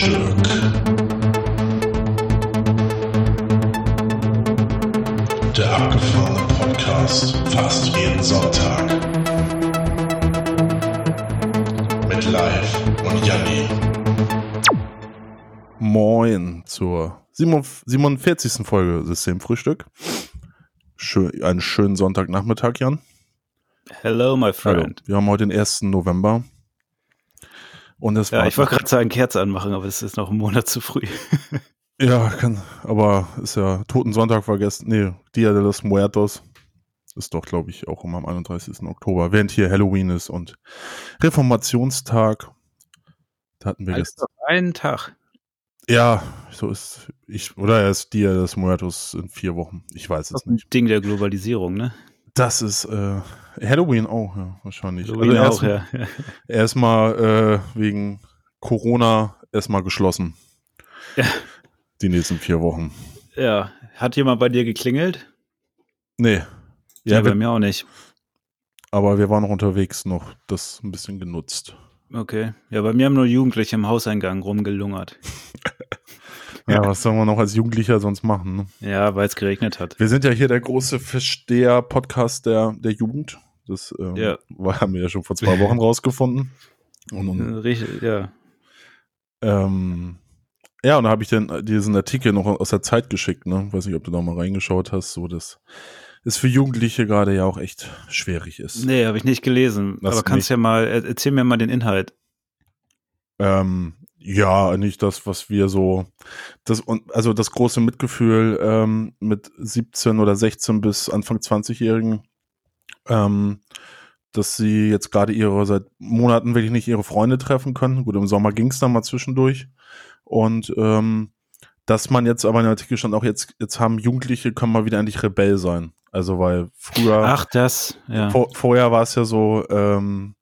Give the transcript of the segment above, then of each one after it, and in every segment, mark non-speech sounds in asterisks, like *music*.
Seelenfrühstück. Der abgefahrene Podcast fast jeden Sonntag. Mit Live und Janni. Moin zur 47. Folge Systemfrühstück. Schön, einen schönen Sonntagnachmittag, Jan. Hello, my Hallo. friend. Wir haben heute den 1. November. Und es Ja, war. ich wollte gerade sagen, Kerze anmachen, aber es ist noch ein Monat zu früh. *laughs* ja, kann, aber ist ja Totensonntag vergessen. Nee, Dia de los Muertos. Ist doch, glaube ich, auch immer am 31. Oktober, während hier Halloween ist und Reformationstag. Da hatten wir Alles gestern. einen Tag. Ja, so ist ich, oder erst Dia de los Muertos in vier Wochen. Ich weiß es Das ist ein nicht. Ding der Globalisierung, ne? Das ist äh, Halloween auch, ja, wahrscheinlich. Halloween also auch, ja. *laughs* Erstmal äh, wegen Corona erstmal geschlossen. Ja. Die nächsten vier Wochen. Ja. Hat jemand bei dir geklingelt? Nee. Ja, Ja, bei mir auch nicht. aber wir waren noch unterwegs noch das ein bisschen genutzt. Okay. Ja, bei mir haben nur Jugendliche im Hauseingang rumgelungert. *laughs* Ja, was sollen wir noch als Jugendlicher sonst machen? Ne? Ja, weil es geregnet hat. Wir sind ja hier der große Versteher-Podcast der, der Jugend. Das ähm, Ja. war- haben wir ja schon vor zwei Wochen *laughs* rausgefunden. Und, und, Richtig, ja. ähm, ja, und da habe ich dann diesen Artikel noch aus der Zeit geschickt, ne? Weiß nicht, ob du da mal reingeschaut hast, so dass es für Jugendliche gerade ja auch echt schwierig ist. Nee, habe ich nicht gelesen. Das aber kannst nicht. ja mal, er- erzähl mir mal den Inhalt. Ähm, ja, nicht das, was wir so, das und also das große Mitgefühl ähm, mit 17 oder 16 bis Anfang 20-Jährigen, ähm, dass sie jetzt gerade ihre seit Monaten wirklich nicht ihre Freunde treffen können. Gut, im Sommer ging es dann mal zwischendurch und ähm, dass man jetzt aber in dem Artikel stand auch jetzt jetzt haben Jugendliche können mal wieder endlich Rebell sein. Also weil früher Ach, das, ja. vor, vorher war es ja so, ähm,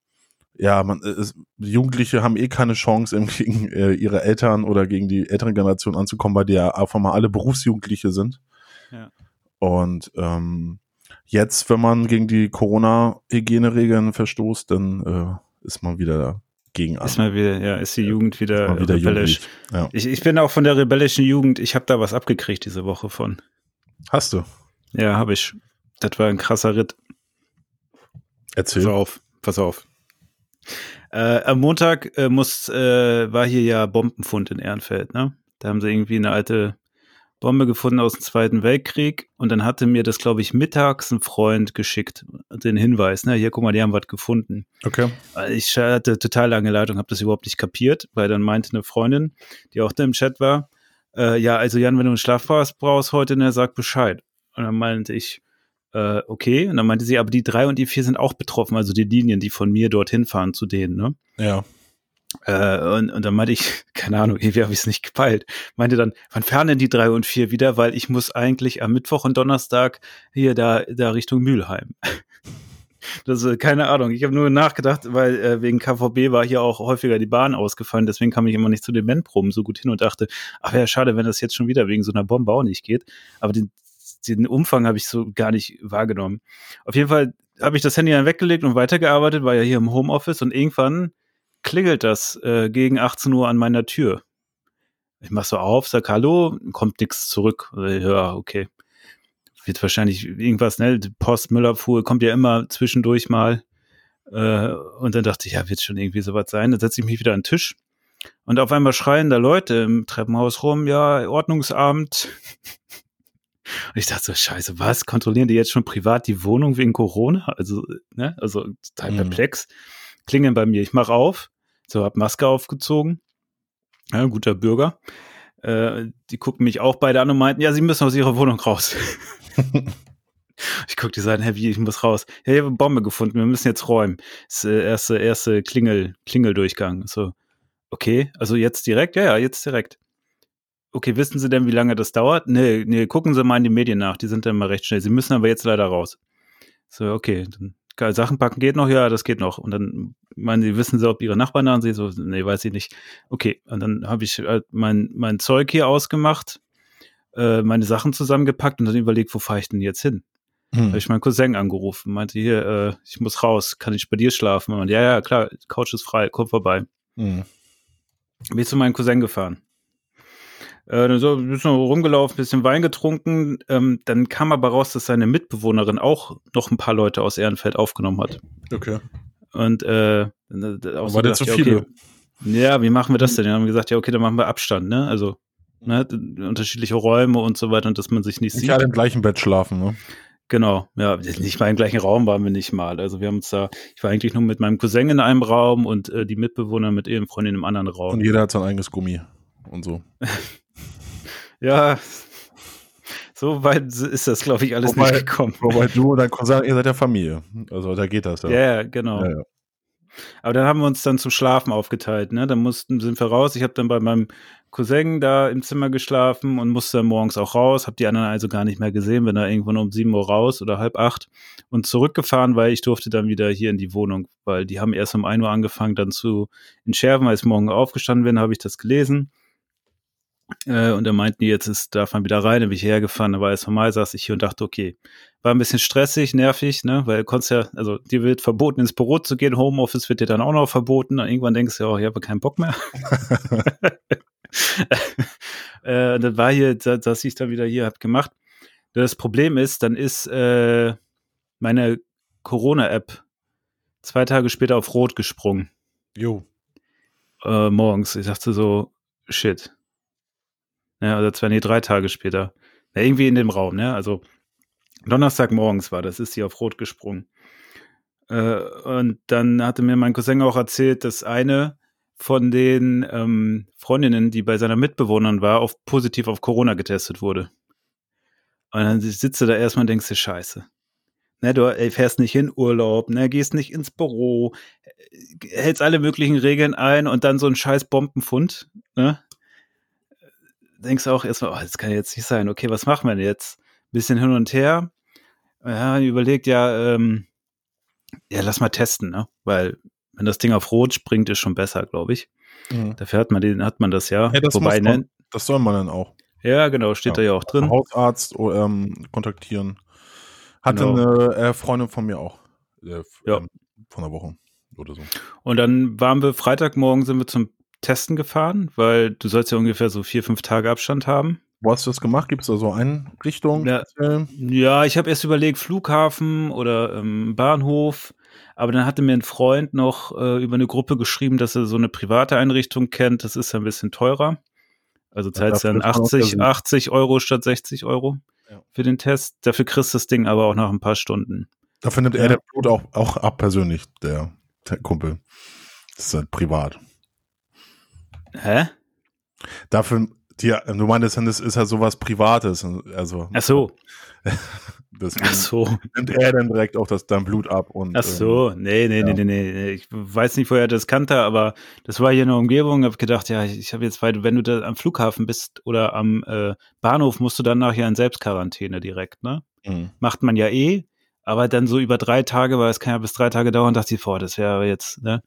ja, man, äh, es, Jugendliche haben eh keine Chance, eben gegen äh, ihre Eltern oder gegen die älteren Generationen anzukommen, weil die ja einfach mal alle Berufsjugendliche sind. Ja. Und ähm, jetzt, wenn man gegen die Corona-Hygieneregeln verstoßt, dann äh, ist man wieder dagegen an. Ist mal wieder, ja, ist die Jugend wieder, wieder rebellisch. Ja. Ich, ich bin auch von der rebellischen Jugend, ich habe da was abgekriegt diese Woche von. Hast du? Ja, habe ich. Das war ein krasser Ritt. Erzähl. Pass auf, pass auf. Äh, am Montag äh, muss, äh, war hier ja Bombenfund in Ehrenfeld, ne? Da haben sie irgendwie eine alte Bombe gefunden aus dem Zweiten Weltkrieg und dann hatte mir das, glaube ich, mittags ein Freund geschickt, den Hinweis, ne? Hier, guck mal, die haben was gefunden. Okay. Ich hatte total lange Leitung, habe das überhaupt nicht kapiert, weil dann meinte eine Freundin, die auch da im Chat war, äh, ja, also Jan, wenn du einen Schlafpass brauchst heute, ne, sag Bescheid. Und dann meinte ich, äh, okay. Und dann meinte sie, aber die drei und die vier sind auch betroffen, also die Linien, die von mir dorthin fahren zu denen, ne? Ja. Äh, und, und dann meinte ich, *laughs* keine Ahnung, irgendwie habe ich es nicht gepeilt. Meinte dann, wann fahren denn die drei und vier wieder? Weil ich muss eigentlich am Mittwoch und Donnerstag hier da, da Richtung Mülheim. *laughs* Das ist keine Ahnung. Ich habe nur nachgedacht, weil äh, wegen KVB war hier auch häufiger die Bahn ausgefallen. Deswegen kam ich immer nicht zu den Bandproben so gut hin und dachte, ach ja, schade, wenn das jetzt schon wieder wegen so einer Bombe auch nicht geht. Aber den, den Umfang habe ich so gar nicht wahrgenommen. Auf jeden Fall habe ich das Handy dann weggelegt und weitergearbeitet, war ja hier im Homeoffice und irgendwann klingelt das äh, gegen 18 Uhr an meiner Tür. Ich mach so auf, sag Hallo, kommt nichts zurück. Ja, okay. Wird wahrscheinlich irgendwas, ne? Post, Müllabfuhr, kommt ja immer zwischendurch mal. Äh, und dann dachte ich, ja, wird schon irgendwie sowas sein. Dann setze ich mich wieder an den Tisch. Und auf einmal schreien da Leute im Treppenhaus rum, ja, Ordnungsamt. Und ich dachte so, scheiße, was? Kontrollieren die jetzt schon privat die Wohnung wegen Corona? Also, ne? Also total Mhm. perplex. Klingeln bei mir. Ich mache auf. So, hab Maske aufgezogen. Ja, guter Bürger. Äh, die gucken mich auch beide an und meinten, ja, sie müssen aus ihrer Wohnung raus. *laughs* ich guck die sagen, hä, wie, ich muss raus. Ja, ich habe eine Bombe gefunden, wir müssen jetzt räumen. Das der erste, erste Klingel, Klingeldurchgang. So, okay, also jetzt direkt? Ja, ja, jetzt direkt. Okay, wissen Sie denn, wie lange das dauert? Nee, nee, gucken Sie mal in die Medien nach, die sind dann mal recht schnell. Sie müssen aber jetzt leider raus. So, okay, dann geil, Sachen packen geht noch, ja, das geht noch. Und dann meinen sie, wissen sie, ob ihre Nachbarn da sind? So, nee, weiß ich nicht. Okay, und dann habe ich halt mein, mein Zeug hier ausgemacht, äh, meine Sachen zusammengepackt und dann überlegt, wo fahre ich denn jetzt hin? Hm. Habe ich meinen Cousin angerufen, meinte hier, äh, ich muss raus, kann ich bei dir schlafen? Und ja, ja, klar, Couch ist frei, komm vorbei. Hm. bin ich zu meinem Cousin gefahren. Äh, dann so ein bisschen rumgelaufen, bisschen Wein getrunken. Ähm, dann kam aber raus, dass seine Mitbewohnerin auch noch ein paar Leute aus Ehrenfeld aufgenommen hat. Okay. Und äh, auch Aber so der zu viele. okay, ja, wie machen wir das denn? Dann haben wir gesagt, ja, okay, dann machen wir Abstand, ne? Also ne, unterschiedliche Räume und so weiter und dass man sich nicht Nicht sieht. alle im gleichen Bett schlafen, ne? Genau, ja, nicht mal im gleichen Raum waren wir nicht mal. Also wir haben uns da, ich war eigentlich nur mit meinem Cousin in einem Raum und äh, die Mitbewohner mit ihren Freundinnen im anderen Raum. Und jeder hat sein eigenes Gummi und so. *laughs* Ja, so weit ist das, glaube ich, alles Wobei- nicht gekommen. Wobei du und dein Cousin, ihr seid ja Familie. Also da geht das ja. Ja, ja, genau. Ja. Aber dann haben wir uns dann zum Schlafen aufgeteilt, ne? Dann mussten, sind wir raus. Ich habe dann bei meinem Cousin da im Zimmer geschlafen und musste dann morgens auch raus, habe die anderen also gar nicht mehr gesehen, bin da irgendwann um sieben Uhr raus oder halb acht und zurückgefahren, weil ich durfte dann wieder hier in die Wohnung, weil die haben erst um ein Uhr angefangen, dann zu entschärfen, als ich morgen aufgestanden bin, habe ich das gelesen. Äh, und da meinten die, jetzt ist, darf man wieder rein, dann bin ich hergefahren, da war es normal, saß ich hier und dachte, okay, war ein bisschen stressig, nervig, ne, weil du konntest ja, also dir wird verboten, ins Büro zu gehen, Homeoffice wird dir dann auch noch verboten, und irgendwann denkst du, oh, ich habe keinen Bock mehr. *laughs* *laughs* äh, und dann war hier, da- dass ich dann wieder hier hab gemacht. Das Problem ist, dann ist äh, meine Corona-App zwei Tage später auf Rot gesprungen Jo. äh, morgens. Ich dachte so, shit. Ja, oder zwei, nee, drei Tage später. Ja, irgendwie in dem Raum, ne? Also Donnerstag morgens war das, ist sie auf Rot gesprungen. Äh, und dann hatte mir mein Cousin auch erzählt, dass eine von den ähm, Freundinnen, die bei seiner Mitbewohnerin war, auf positiv auf Corona getestet wurde. Und dann sitzt du da erstmal und denkst dir, scheiße. Ne, du ey, fährst nicht in Urlaub, ne, gehst nicht ins Büro, äh, hältst alle möglichen Regeln ein und dann so ein scheiß Bombenfund, ne? Denkst du auch erstmal, oh, das kann jetzt nicht sein. Okay, was machen wir denn jetzt? Bisschen hin und her. Ja, überlegt ja, ähm, ja, lass mal testen, ne? Weil wenn das Ding auf Rot springt, ist schon besser, glaube ich. Mhm. Dafür hat man den, hat man das ja. Ja, das Wobei, muss man. ne? Das soll man dann auch. Ja, genau, steht da ja auch drin. Hausarzt oh, ähm, kontaktieren. Hatte Genau. eine äh, Freundin von mir auch. Äh, Ja. ähm, von einer Woche oder so. Und dann waren wir Freitagmorgen sind wir zum Testen gefahren, weil du sollst ja ungefähr so vier, fünf Tage Abstand haben. Wo hast du das gemacht? Gibt es da so Einrichtungen? Ja. Ja, ich habe erst überlegt, Flughafen oder ähm, Bahnhof. Aber dann hatte mir ein Freund noch äh, über eine Gruppe geschrieben, dass er so eine private Einrichtung kennt. Das ist ja ein bisschen teurer. Also zahlst dafür dann ist man auf der 80, Suche. 80 Euro statt 60 Euro Ja. für den Test. Dafür kriegst du das Ding aber auch nach ein paar Stunden. Dafür nimmt Ja. er der Blut auch, auch ab persönlich, der, der Kumpel. Das ist halt privat. Hä? Dafür, die, du meintest, das ist halt sowas Privates. Also, Ach so. *laughs* deswegen Ach so. nimmt er dann direkt auch das, dein Blut ab. Und, Ach so, nee, nee, ja. nee, nee, nee. Ich weiß nicht, woher er das kannte, aber das war hier in der Umgebung. Hab gedacht, ja, ich, habe jetzt, weil wenn du da am Flughafen bist oder am äh, Bahnhof, musst du dann nachher in Selbstquarantäne direkt, ne? Ähm, mhm. Macht man ja eh, aber dann so über drei Tage, weil es kann ja bis drei Tage dauern, dachte ich, boah, das wäre jetzt, ne?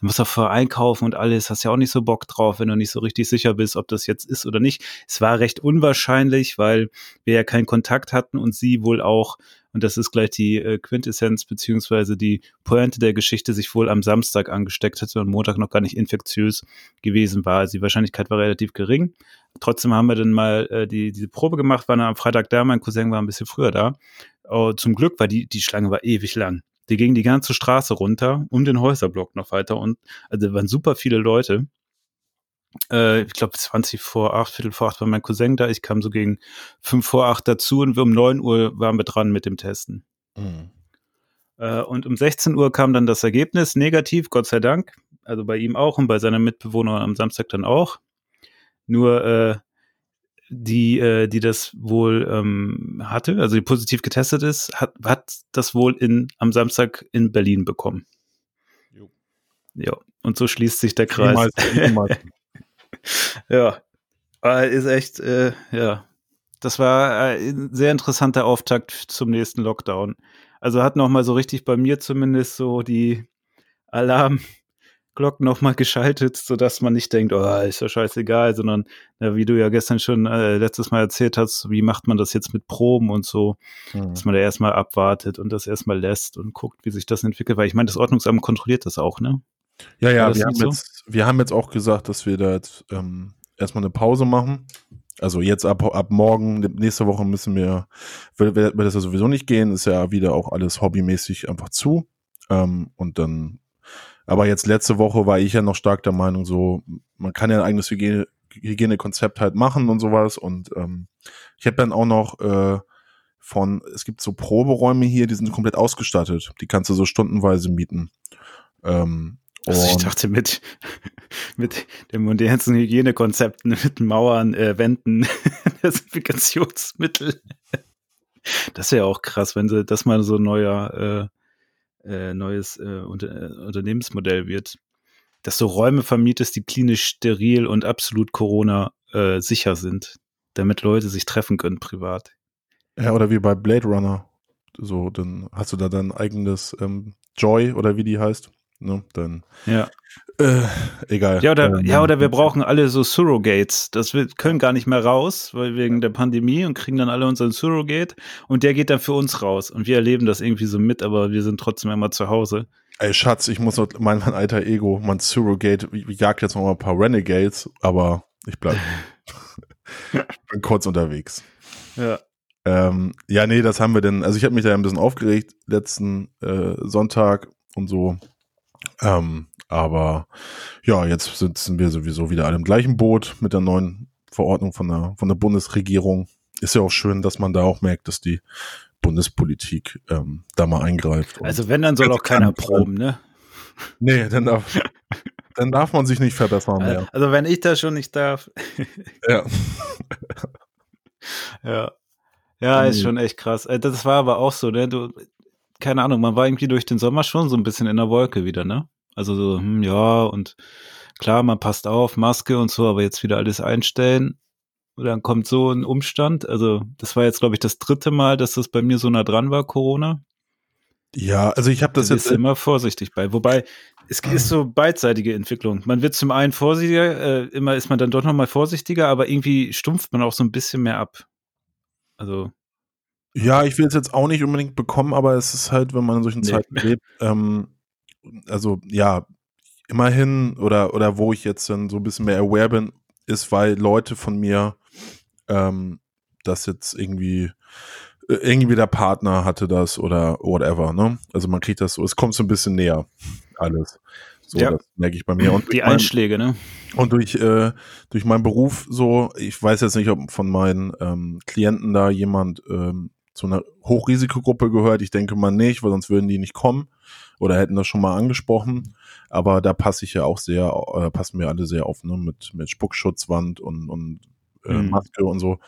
Du musst doch vor einkaufen und alles, hast ja auch nicht so Bock drauf, wenn du nicht so richtig sicher bist, ob das jetzt ist oder nicht. Es war recht unwahrscheinlich, weil wir ja keinen Kontakt hatten und sie wohl auch, und das ist gleich die äh, Quintessenz beziehungsweise die Pointe der Geschichte, sich wohl am Samstag angesteckt hatte und Montag noch gar nicht infektiös gewesen war. Also die Wahrscheinlichkeit war relativ gering. Trotzdem haben wir dann mal äh, die, diese Probe gemacht, waren am Freitag da, mein Cousin war ein bisschen früher da. Oh, zum Glück war die, die Schlange war ewig lang. Die ging die ganze Straße runter, um den Häuserblock noch weiter und also waren super viele Leute. Äh, ich glaube 20 vor acht, Viertel vor acht war mein Cousin da. Ich kam so gegen fünf vor acht dazu und wir um neun Uhr waren wir dran mit dem Testen. Mhm. Äh, und um 16 Uhr kam dann das Ergebnis, negativ, Gott sei Dank. Also bei ihm auch und bei seiner Mitbewohnerin am Samstag dann auch. Nur äh, die, äh, die das wohl ähm, hatte, also die positiv getestet ist, hat, hat das wohl in, am Samstag in Berlin bekommen. Jo. Ja, und so schließt sich der Kreis. Niemals. *laughs* Ja, Aber ist echt, äh, ja. Das war äh, ein sehr interessanter Auftakt zum nächsten Lockdown. Also hat nochmal so richtig bei mir zumindest so die Alarmglocken nochmal geschaltet, sodass man nicht denkt, oh, ist ja scheißegal, sondern ja, wie du ja gestern schon äh, letztes Mal erzählt hast, wie macht man das jetzt mit Proben und so, Mhm. dass man da erstmal abwartet und das erstmal lässt und guckt, wie sich das entwickelt. Weil ich meine, das Ordnungsamt kontrolliert das auch, ne? Ja, ja, wir haben, so? jetzt, wir haben jetzt auch gesagt, dass wir da jetzt ähm, erstmal eine Pause machen. Also jetzt ab, ab morgen, nächste Woche müssen wir, wird, wird wird das ja sowieso nicht gehen, ist ja wieder auch alles hobbymäßig einfach zu. Ähm, und dann, aber jetzt letzte Woche war ich ja noch stark der Meinung, so, man kann ja ein eigenes Hygiene, Hygienekonzept halt machen und sowas. Und ähm, ich habe dann auch noch äh, von, es gibt so Proberäume hier, die sind komplett ausgestattet. Die kannst du so stundenweise mieten. Ähm, Also ich dachte mit, *laughs* mit den modernsten Hygienekonzepten, mit Mauern, äh, Wänden, *laughs* Desinfektionsmittel. Das wäre auch krass, wenn sie das mal so ein neuer, äh, äh, neues äh, Unter äh, Unternehmensmodell wird. Dass du Räume vermietest, die klinisch steril und absolut Corona äh, sicher sind, damit Leute sich treffen können privat. Ja, oder wie bei Blade Runner. So, dann hast du da dein eigenes ähm, Joy oder wie die heißt. Ne, dann, Ja. äh, egal. Ja, oder, Ähm, ja, oder wir brauchen alle so Surrogates. Das wir können gar nicht mehr raus, weil wegen der Pandemie und kriegen dann alle unseren Surrogate und der geht dann für uns raus. Und wir erleben das irgendwie so mit, aber wir sind trotzdem immer zu Hause. Ey, Schatz, ich muss noch, mein, mein alter Ego, mein Surrogate, ich, ich jag jetzt noch mal ein paar Renegades, aber ich bleib. *laughs* ich bin kurz unterwegs. Ja. Ähm, ja, nee, das haben wir denn. Also ich habe mich da ein bisschen aufgeregt letzten äh, Sonntag und so. Ähm, aber ja, jetzt sitzen wir sowieso wieder alle im gleichen Boot mit der neuen Verordnung von der, von der Bundesregierung. Ist ja auch schön, dass man da auch merkt, dass die Bundespolitik ähm, da mal eingreift. Also wenn, dann soll auch keiner proben, ne? nee, dann darf, *laughs* dann darf man sich nicht verbessern mehr. Also wenn ich das schon nicht darf. Ja. *laughs* *laughs* Ja. Ja, ist schon echt krass. Äh, Das war aber auch so, ne? Du, keine Ahnung, man war irgendwie durch den Sommer schon so ein bisschen in der Wolke wieder, ne? Also so, hm, ja, und klar, man passt auf, Maske und so, aber jetzt wieder alles einstellen. Und dann kommt so ein Umstand. Also, das war jetzt, glaube ich, das dritte Mal, dass das bei mir so nah dran war, Corona. Ja, also ich habe das Da jetzt immer vorsichtig bei. Wobei, es ist so beidseitige Entwicklung. Man wird zum einen vorsichtiger, äh, immer ist man dann doch nochmal vorsichtiger, aber irgendwie stumpft man auch so ein bisschen mehr ab. Also, Ja, ich will es jetzt auch nicht unbedingt bekommen, aber es ist halt, wenn man in solchen Nee. Zeiten *laughs* lebt, ähm, also ja, immerhin oder oder wo ich jetzt dann so ein bisschen mehr aware bin, ist, weil Leute von mir ähm, das jetzt irgendwie äh, irgendwie der Partner hatte das oder whatever, ne? Also man kriegt das so, es kommt so ein bisschen näher alles. So, Ja. das merke ich bei mir. Und die mein- Einschläge, ne? und durch, äh, durch meinen Beruf so, ich weiß jetzt nicht, ob von meinen ähm, Klienten da jemand ähm, zu einer Hochrisikogruppe gehört. Ich denke mal nicht, weil sonst würden die nicht kommen oder hätten das schon mal angesprochen. Aber da passe ich ja auch sehr, äh, passen wir alle sehr auf, ne? Mit, mit Spuckschutzwand und, und äh, Mhm. Maske und so.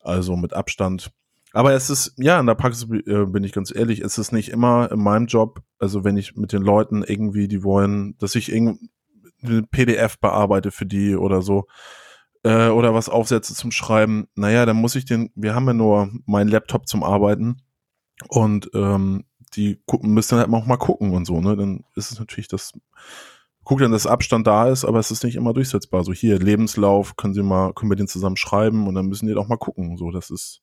Also mit Abstand. Aber es ist, ja, in der Praxis äh, bin ich ganz ehrlich, es ist nicht immer in meinem Job, also wenn ich mit den Leuten irgendwie, die wollen, dass ich irgendwie eine PDF bearbeite für die oder so äh, oder was aufsetze zum Schreiben, naja, dann muss ich den, wir haben ja nur meinen Laptop zum Arbeiten und ähm, die gucken, müssen dann halt auch mal gucken und so, ne? Dann ist es natürlich das, guck dann, dass Abstand da ist, aber es ist nicht immer durchsetzbar. So hier, Lebenslauf, können Sie mal, können wir den zusammen schreiben und dann müssen die doch mal gucken. So, das ist,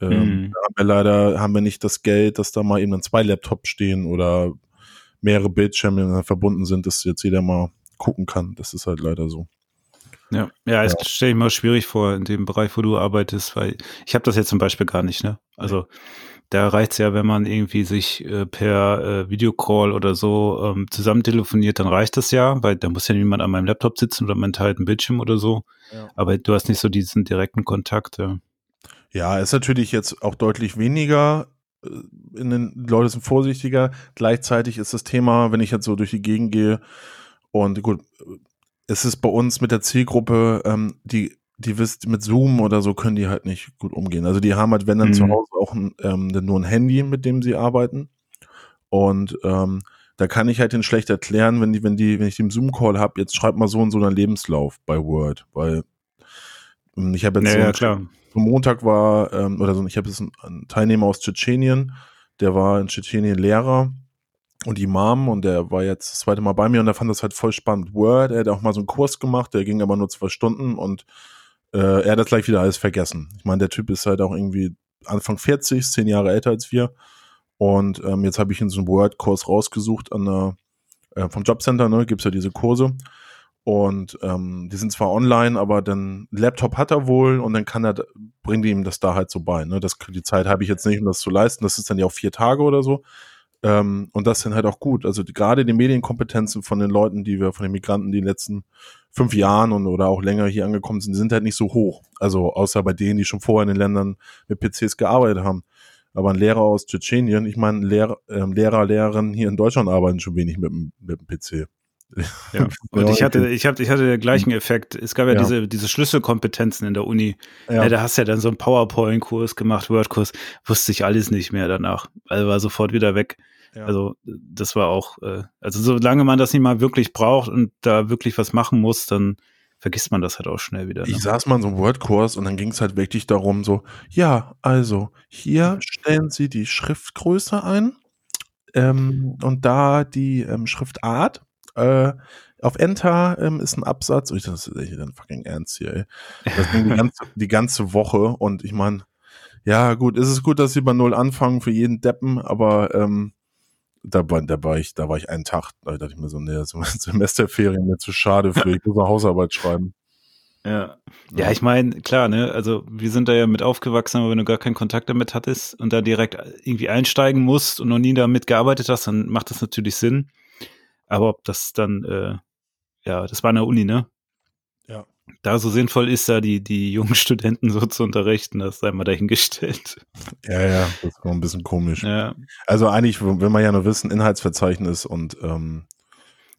ähm, Mhm. da haben wir leider, haben wir nicht das Geld, dass da mal eben dann zwei Laptops stehen oder mehrere Bildschirme verbunden sind, dass jetzt jeder mal gucken kann. Das ist halt leider so. Ja, ja, es stelle ich mir schwierig vor in dem Bereich, wo du arbeitest, weil ich habe das jetzt zum Beispiel gar nicht, ne? Also da reicht's ja, wenn man irgendwie sich äh, per äh, Videocall oder so ähm, zusammen telefoniert, dann reicht das ja, weil da muss ja niemand an meinem Laptop sitzen oder meinem teilten Bildschirm oder so. Ja. Aber du hast nicht so diesen direkten Kontakt. Ja. Ja, ist natürlich jetzt auch deutlich weniger. äh, In den die Leute sind vorsichtiger. Gleichzeitig ist das Thema, wenn ich jetzt so durch die Gegend gehe und gut, es ist bei uns mit der Zielgruppe, ähm, die die wisst, mit Zoom oder so können die halt nicht gut umgehen. Also die haben halt, wenn dann Mhm. zu Hause auch ein, ähm, nur ein Handy, mit dem sie arbeiten. Und ähm, da kann ich halt den schlecht erklären, wenn die, wenn die, wenn ich den Zoom-Call habe, jetzt schreib mal so und so einen Lebenslauf bei Word, weil ähm, ich habe jetzt Ja, so einen am Montag war, ähm, oder so, ich habe jetzt einen, einen Teilnehmer aus Tschetschenien, der war in Tschetschenien Lehrer und Imam und der war jetzt das zweite Mal bei mir und der fand das halt voll spannend. Word, er hat auch mal so einen Kurs gemacht, der ging aber nur zwei Stunden und äh, er hat das gleich wieder alles vergessen. Ich meine, der Typ ist halt auch irgendwie Anfang 40, zehn Jahre älter als wir und ähm, jetzt habe ich ihn so einen Word-Kurs rausgesucht an einer äh, vom Jobcenter, ne, gibt's ja diese Kurse. Und ähm, die sind zwar online, aber dann Laptop hat er wohl und dann kann er, bringt ihm das da halt so bei. Ne? Das, die Zeit habe ich jetzt nicht, um das zu leisten. Das ist dann ja auch vier Tage oder so. Ähm, und das sind halt auch gut. Also die, gerade die Medienkompetenzen von den Leuten, die wir, von den Migranten, die in den letzten fünf Jahren und oder auch länger hier angekommen sind, sind halt nicht so hoch. Also außer bei denen, die schon vorher in den Ländern mit PCs gearbeitet haben. Aber ein Lehrer aus Tschetschenien, ich meine, Lehrer, äh, Lehrer, Lehrerinnen hier in Deutschland arbeiten schon wenig mit, mit dem PC. Ja. *laughs* Und ich hatte, ich hatte, ich hatte den gleichen Effekt. Es gab ja, ja. diese, diese Schlüsselkompetenzen in der Uni. Ja. ja da hast du ja dann so einen PowerPoint-Kurs gemacht, Word-Kurs, wusste ich alles nicht mehr danach. Also war sofort wieder weg. Ja. Also das war auch, äh, also solange man das nicht mal wirklich braucht und da wirklich was machen muss, dann vergisst man das halt auch schnell wieder. Ne? Ich saß mal in so einem Wordkurs und dann ging es halt wirklich darum, so, ja, also hier stellen Sie die Schriftgröße ein ähm, und da die ähm, Schriftart. Äh, auf Enter ähm, ist ein Absatz. Oh, ich das ist echt dann fucking ernst hier, ey. Das ging die ganze, *laughs* die ganze Woche und ich meine, ja, gut, ist es gut, dass sie bei Null anfangen für jeden Deppen, aber ähm, da, war, da war ich, da war ich einen Tag, da dachte ich mir so, nee, *laughs* Semesterferien mir zu schade für, ich muss eine Hausarbeit schreiben. Ja. Ja, ich meine, klar, ne, also wir sind da ja mit aufgewachsen, aber wenn du gar keinen Kontakt damit hattest und da direkt irgendwie einsteigen musst und noch nie damit gearbeitet hast, dann macht das natürlich Sinn. Aber ob das dann, äh, ja, das war in der Uni, ne? Da so sinnvoll ist, da die, die jungen Studenten so zu unterrichten, das sei mal dahingestellt. Ja, ja, das war ein bisschen komisch. Ja. Also eigentlich will man ja nur wissen, Inhaltsverzeichnis und ähm,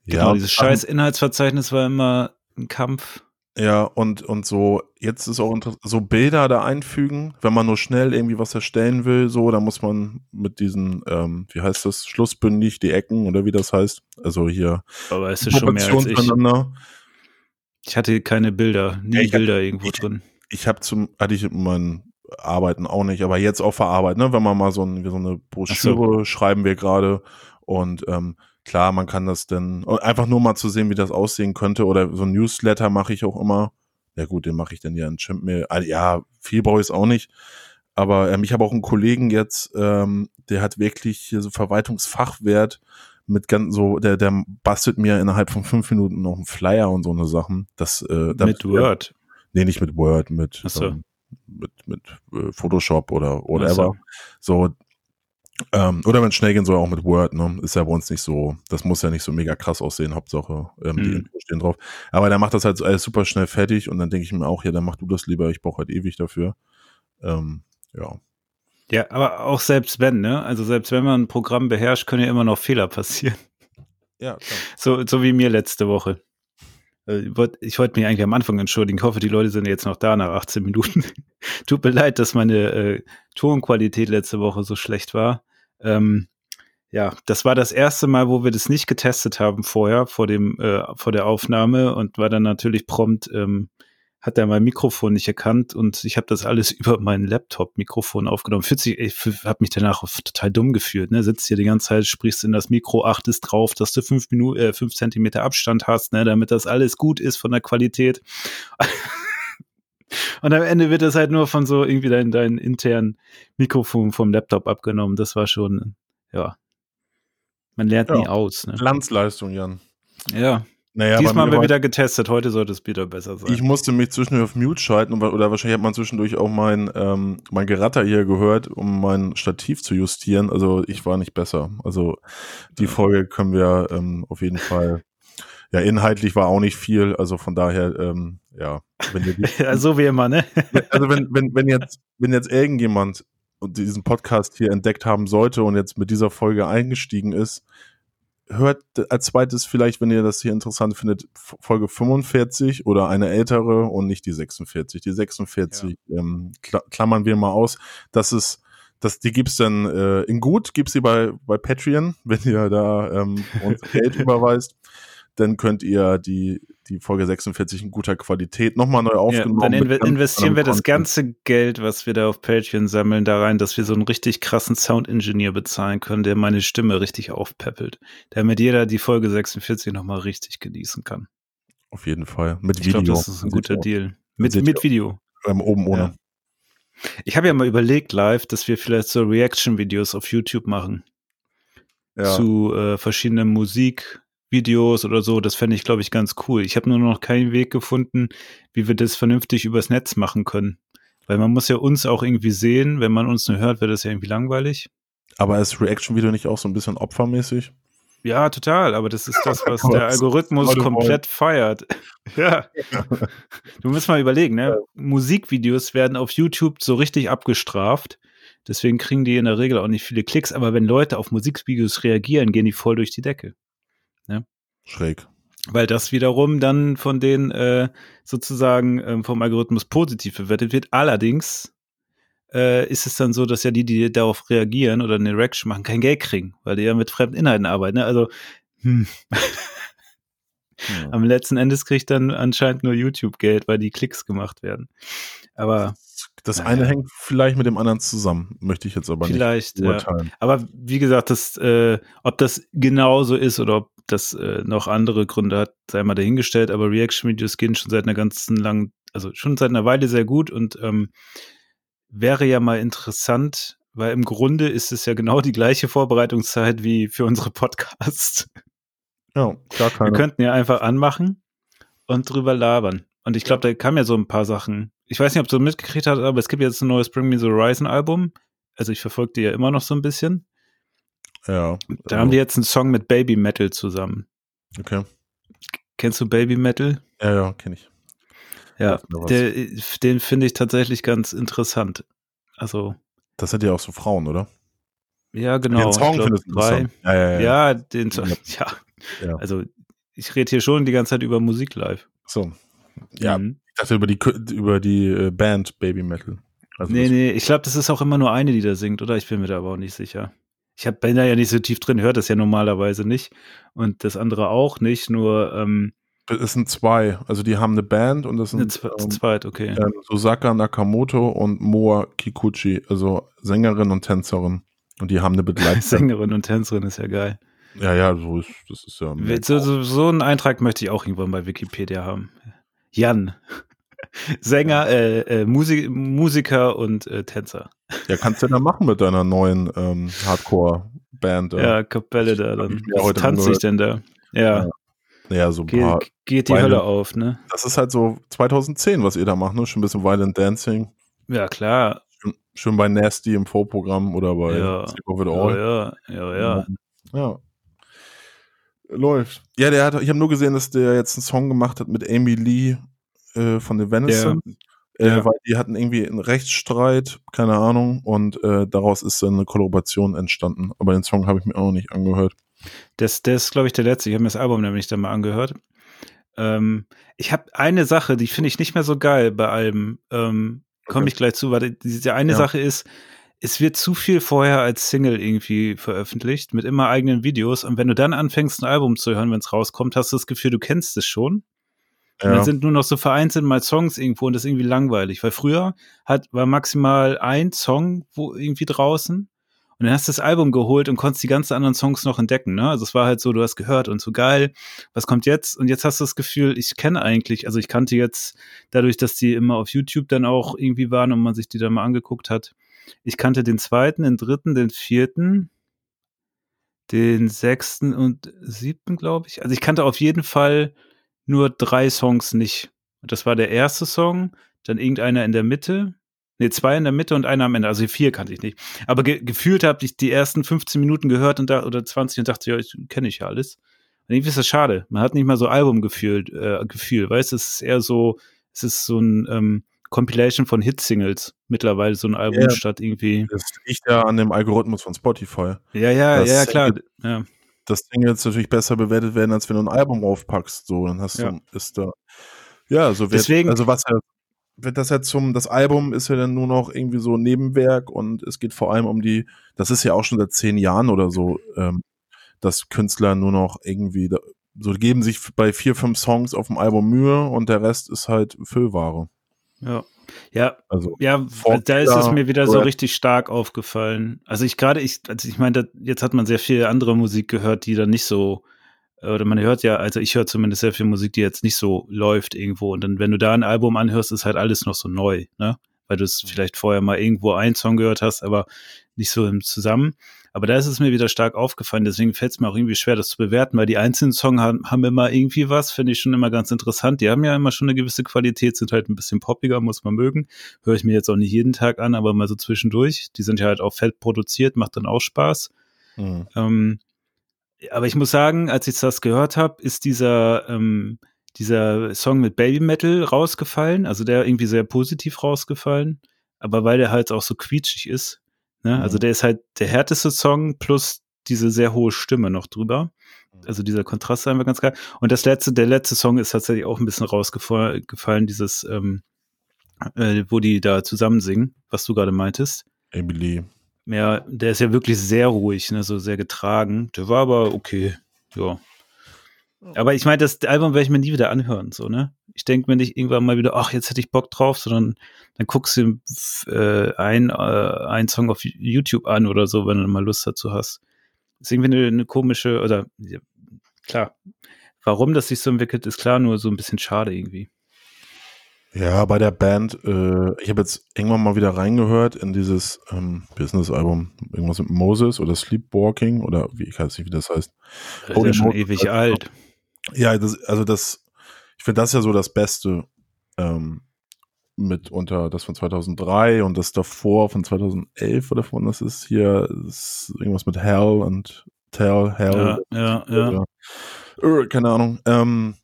genau, ja, dieses scheiß Inhaltsverzeichnis war immer ein Kampf. Ja, und, und so, jetzt ist auch interessant, so Bilder da einfügen, wenn man nur schnell irgendwie was erstellen will, so, da muss man mit diesen, ähm, wie heißt das, schlussbündig, die Ecken oder wie das heißt, also hier. Aber es ist schon mehr als ich. Ich hatte keine Bilder, nie ja, Bilder hab, irgendwo ich, drin. Ich habe zum, hatte ich in meinen Arbeiten auch nicht, aber jetzt auch verarbeitet, ne, wenn man mal so, ein, so eine Broschüre so. schreiben wir gerade und ähm, klar, man kann das dann einfach nur mal zu sehen, wie das aussehen könnte oder so ein Newsletter mache ich auch immer. Ja gut, den mache ich dann ja in Chimpmail. Ah, ja, viel brauche ich auch nicht. Aber ähm, ich habe auch einen Kollegen jetzt, ähm, der hat wirklich hier so Verwaltungsfachwert mit ganz so, der, der bastelt mir innerhalb von fünf Minuten noch einen Flyer und so eine Sachen. Das, äh, mit Word? Nee, nicht mit Word, mit, so. ähm, mit, mit äh, Photoshop oder whatever. So. so, ähm, oder wenn es schnell gehen soll, auch mit Word, ne? Ist ja bei uns nicht so, das muss ja nicht so mega krass aussehen, Hauptsache, ähm, mhm. die Infos stehen drauf. Aber der macht das halt alles super schnell fertig und dann denke ich mir auch, ja, dann mach du das lieber, ich brauche halt ewig dafür. Ähm, ja. Ja, aber auch selbst wenn, ne? Also selbst wenn man ein Programm beherrscht, können ja immer noch Fehler passieren. Ja, klar. So, so wie mir letzte Woche. Äh, ich wollte mich eigentlich am Anfang entschuldigen. Ich hoffe, die Leute sind jetzt noch da nach 18 Minuten. *laughs* Tut mir leid, dass meine äh, Tonqualität letzte Woche so schlecht war. Ähm, ja, das war das erste Mal, wo wir das nicht getestet haben vorher, vor dem, äh, vor der Aufnahme und war dann natürlich prompt, ähm, hat er mein Mikrofon nicht erkannt und ich habe das alles *laughs* über mein Laptop-Mikrofon aufgenommen. Fühlt sich, ich habe mich danach total dumm gefühlt. Ne? Sitzt hier die ganze Zeit, sprichst in das Mikro, achtest drauf, dass du fünf Minuten, äh, fünf Zentimeter Abstand hast, ne? damit das alles gut ist von der Qualität. *laughs* Und am Ende wird das halt nur von so irgendwie dein, dein internen Mikrofon vom Laptop abgenommen. Das war schon, ja. Man lernt ja. nie aus. Ne? Glanzleistung, Jan. Ja. Naja, Diesmal haben wir wieder getestet, heute sollte es wieder besser sein. Ich musste mich zwischendurch auf Mute schalten oder wahrscheinlich hat man zwischendurch auch mein, ähm, mein Geratter hier gehört, um mein Stativ zu justieren. Also ich war nicht besser. Also die Folge können wir ähm, auf jeden Fall ja, inhaltlich war auch nicht viel, also von daher, ähm, ja. Wenn ihr die, *laughs* ja, so wie immer, ne? also wenn, wenn, wenn jetzt, wenn jetzt irgendjemand diesen Podcast hier entdeckt haben sollte und jetzt mit dieser Folge eingestiegen ist, hört als zweites vielleicht, wenn ihr das hier interessant findet, Folge 45 oder eine ältere und nicht die 46. Die 46 ja. ähm, klammern wir mal aus. Das ist, das, die gibt's dann äh, in gut, gibt's sie bei, bei Patreon, wenn ihr da ähm, uns *laughs* Geld überweist dann könnt ihr die, die Folge 46 in guter Qualität nochmal neu aufgenommen. Ja, dann inv investieren wir das ganze Geld, was wir da auf Patreon sammeln, da rein, dass wir so einen richtig krassen Sound-Engineer bezahlen können, der meine Stimme richtig aufpeppelt. Damit jeder die Folge 46 nochmal richtig genießen kann. Auf jeden Fall. Mit ich Video. Glaub, das ist ein guter Deal. Mit, mit Video. Ähm, oben ohne. Ja. Ich habe ja mal überlegt live, dass wir vielleicht so Reaction-Videos auf YouTube machen. Ja. Zu äh, verschiedenen Musik, Musikvideos oder so, das fände ich, glaube ich, ganz cool. Ich habe nur noch keinen Weg gefunden, wie wir das vernünftig übers Netz machen können. Weil man muss ja uns auch irgendwie sehen, wenn man uns nur hört, wird das ja irgendwie langweilig. Aber ist Reaction-Video nicht auch so ein bisschen opfermäßig? Ja, total, aber das ist das, *laughs* was der Algorithmus komplett feiert. *laughs* ja. Du musst mal überlegen, ne? Musikvideos werden auf YouTube so richtig abgestraft. Deswegen kriegen die in der Regel auch nicht viele Klicks, aber wenn Leute auf Musikvideos reagieren, gehen die voll durch die Decke. Ne? Schräg. Weil das wiederum dann von den äh, sozusagen ähm, vom Algorithmus positiv bewertet wird. Allerdings äh, ist es dann so, dass ja die, die darauf reagieren oder eine Reaction machen, kein Geld kriegen, weil die ja mit fremden Inhalten arbeiten. Ne? Also hm. ja. *laughs* am letzten Endes kriegt dann anscheinend nur YouTube Geld, weil die Klicks gemacht werden. Aber das eine hängt vielleicht mit dem anderen zusammen, möchte ich jetzt aber vielleicht, nicht urteilen. Ja. Aber wie gesagt, das, äh, ob das genauso ist oder ob das äh, noch andere Gründe hat, sei mal dahingestellt. Aber Reaction-Videos gehen schon seit einer ganzen langen, also schon seit einer Weile sehr gut und ähm, wäre ja mal interessant, weil im Grunde ist es ja genau die gleiche Vorbereitungszeit wie für unsere Podcasts. Ja, gar keine. Wir könnten ja einfach anmachen und drüber labern. Und ich glaube, da kamen ja so ein paar Sachen. Ich weiß nicht, ob du mitgekriegt hast, aber es gibt jetzt ein neues Bring Me the Horizon Album. Also ich verfolge die ja immer noch so ein bisschen. Ja. Da haben die jetzt einen Song mit Baby Metal zusammen. Okay. Kennst du Baby Metal? Ja, ja, kenne ich. Ja, der, den finde ich tatsächlich ganz interessant. Also. Das sind ja auch so Frauen, oder? Ja, genau. Den Song findest du drei. Ja, ja, ja. ja, den Song. *laughs* Ja. ja. Also, ich rede hier schon die ganze Zeit über Musik live. So. Ja, mhm. ich dachte über die, über die äh, Band Baby Metal. Also nee, nee, ich glaube, das ist auch immer nur eine, die da singt, oder? Ich bin mir da aber auch nicht sicher. Ich hab, bin da ja nicht so tief drin, hört das ja normalerweise nicht. Und das andere auch nicht, nur ähm, es sind zwei. Also die haben eine Band und das sind eine ähm, zweit, okay. Ähm, Susaka Nakamoto und Moa Kikuchi, also Sängerin und Tänzerin. Und die haben eine Begleitung. *laughs* Sängerin und Tänzerin ist ja geil. Ja, ja, so ist das ist ja. So, so, so einen Eintrag möchte ich auch irgendwann bei Wikipedia haben. Jan. *laughs* Sänger, äh, äh, Musik, Musiker und äh, Tänzer. Ja, kannst du ja dann machen mit deiner neuen ähm, Hardcore-Band. Ja, Kapelle da. Dann. Was tanzt sich denn da? Ja. ja. Ja, so ein Ge paar. Geht die Hölle auf, ne? Das ist halt so 2010, was ihr da macht, ne? Schon ein bisschen Violent Dancing. Ja, klar. Schön, schön bei Nasty im Vorprogramm oder bei ja. All. Ja, ja, ja. Ja. Läuft. Ja, der hat, ich habe nur gesehen, dass der jetzt einen Song gemacht hat mit Amy Lee äh, von den Venison. Ja. Äh, ja. Weil die hatten irgendwie einen Rechtsstreit, keine Ahnung, und äh, daraus ist dann eine Kollaboration entstanden. Aber den Song habe ich mir auch noch nicht angehört. Das, das ist, glaube ich, der letzte. Ich habe mir das Album nämlich dann mal angehört. Ähm, ich habe eine Sache, die finde ich nicht mehr so geil bei Alben. Ähm, Komme okay. ich gleich zu, weil diese eine ja. Sache ist, es wird zu viel vorher als Single irgendwie veröffentlicht, mit immer eigenen Videos. Und wenn du dann anfängst, ein Album zu hören, wenn es rauskommt, hast du das Gefühl, du kennst es schon. Ja. Und dann sind nur noch so vereinzelt mal Songs irgendwo und das ist irgendwie langweilig. Weil früher hat, war maximal ein Song wo irgendwie draußen und dann hast du das Album geholt und konntest die ganzen anderen Songs noch entdecken. Ne? Also es war halt so, du hast gehört und so geil, was kommt jetzt? Und jetzt hast du das Gefühl, ich kenne eigentlich, also ich kannte jetzt, dadurch, dass die immer auf YouTube dann auch irgendwie waren und man sich die dann mal angeguckt hat, ich kannte den zweiten, den dritten, den vierten, den sechsten und siebten, glaube ich. Also ich kannte auf jeden Fall nur drei Songs nicht. Das war der erste Song, dann irgendeiner in der Mitte, Ne, zwei in der Mitte und einer am Ende. Also vier kannte ich nicht. Aber ge gefühlt habe ich die ersten 15 Minuten gehört und da, oder 20 und dachte, ja, ich kenne ich ja alles. Und irgendwie ist das schade. Man hat nicht mal so Albumgefühl, äh, Gefühl, weißt du, es ist eher so, es ist so ein ähm, Compilation von Hit-Singles mittlerweile, so ein Album ja, statt irgendwie. Das liegt ja an dem Algorithmus von Spotify. Ja, ja, ja, klar. Ja. Dass Singles natürlich besser bewertet werden, als wenn du ein Album aufpackst. So, dann hast du, ja. ist da. Ja, so wird, Deswegen, also was ja wird das ja zum, das Album ist ja dann nur noch irgendwie so ein Nebenwerk und es geht vor allem um die, das ist ja auch schon seit zehn Jahren oder so, ähm, dass Künstler nur noch irgendwie, da, so geben sich bei vier, fünf Songs auf dem Album Mühe und der Rest ist halt Füllware. Ja. Ja, also ja, da ist es mir wieder so richtig stark aufgefallen. Also ich gerade, ich, also ich meine, jetzt hat man sehr viel andere Musik gehört, die dann nicht so oder man hört ja, also ich höre zumindest sehr viel Musik, die jetzt nicht so läuft irgendwo. Und dann, wenn du da ein Album anhörst, ist halt alles noch so neu, ne? Weil du es mhm. vielleicht vorher mal irgendwo einen Song gehört hast, aber nicht so im Zusammen. Aber da ist es mir wieder stark aufgefallen, deswegen fällt es mir auch irgendwie schwer, das zu bewerten, weil die einzelnen Songs haben, haben immer irgendwie was, finde ich schon immer ganz interessant. Die haben ja immer schon eine gewisse Qualität, sind halt ein bisschen poppiger, muss man mögen. Höre ich mir jetzt auch nicht jeden Tag an, aber mal so zwischendurch. Die sind ja halt auch fett produziert, macht dann auch Spaß. Mhm. Ähm, aber ich muss sagen, als ich das gehört habe, ist dieser, ähm, dieser Song mit Baby Metal rausgefallen, also der irgendwie sehr positiv rausgefallen, aber weil der halt auch so quietschig ist. Ne? Also mhm. Also der ist halt der härteste Song plus diese sehr hohe Stimme noch drüber. Mhm. Also dieser Kontrast ist einfach ganz geil. Und das letzte, der letzte Song ist tatsächlich auch ein bisschen rausgefallen, dieses, ähm, äh, wo die da zusammen singen, was du gerade meintest. Emily. Ja, der ist ja wirklich sehr ruhig, ne, so sehr getragen. Der war aber okay, ja. Aber ich meine, das Album werde ich mir nie wieder anhören, so, ne? Ich denke mir nicht irgendwann mal wieder, ach, jetzt hätte ich Bock drauf, sondern dann guckst du äh, ein, äh, einen Song auf YouTube an oder so, wenn du mal Lust dazu hast. Das ist irgendwie eine, eine komische, oder ja, klar, warum das sich so entwickelt, ist klar, nur so ein bisschen schade irgendwie. Ja, bei der Band, äh, ich habe jetzt irgendwann mal wieder reingehört in dieses ähm, Business-Album, irgendwas mit Moses oder Sleepwalking oder wie, ich weiß nicht, wie das heißt. Das ist ja schon ewig alt. Ja, das, also das, ich finde das ja so das Beste ähm, mit unter das von 2003 und das davor von 2011 oder von das ist hier ist irgendwas mit Hell und Tell Hell. Ja, ja, ja. Oder, äh, keine Ahnung. Ähm,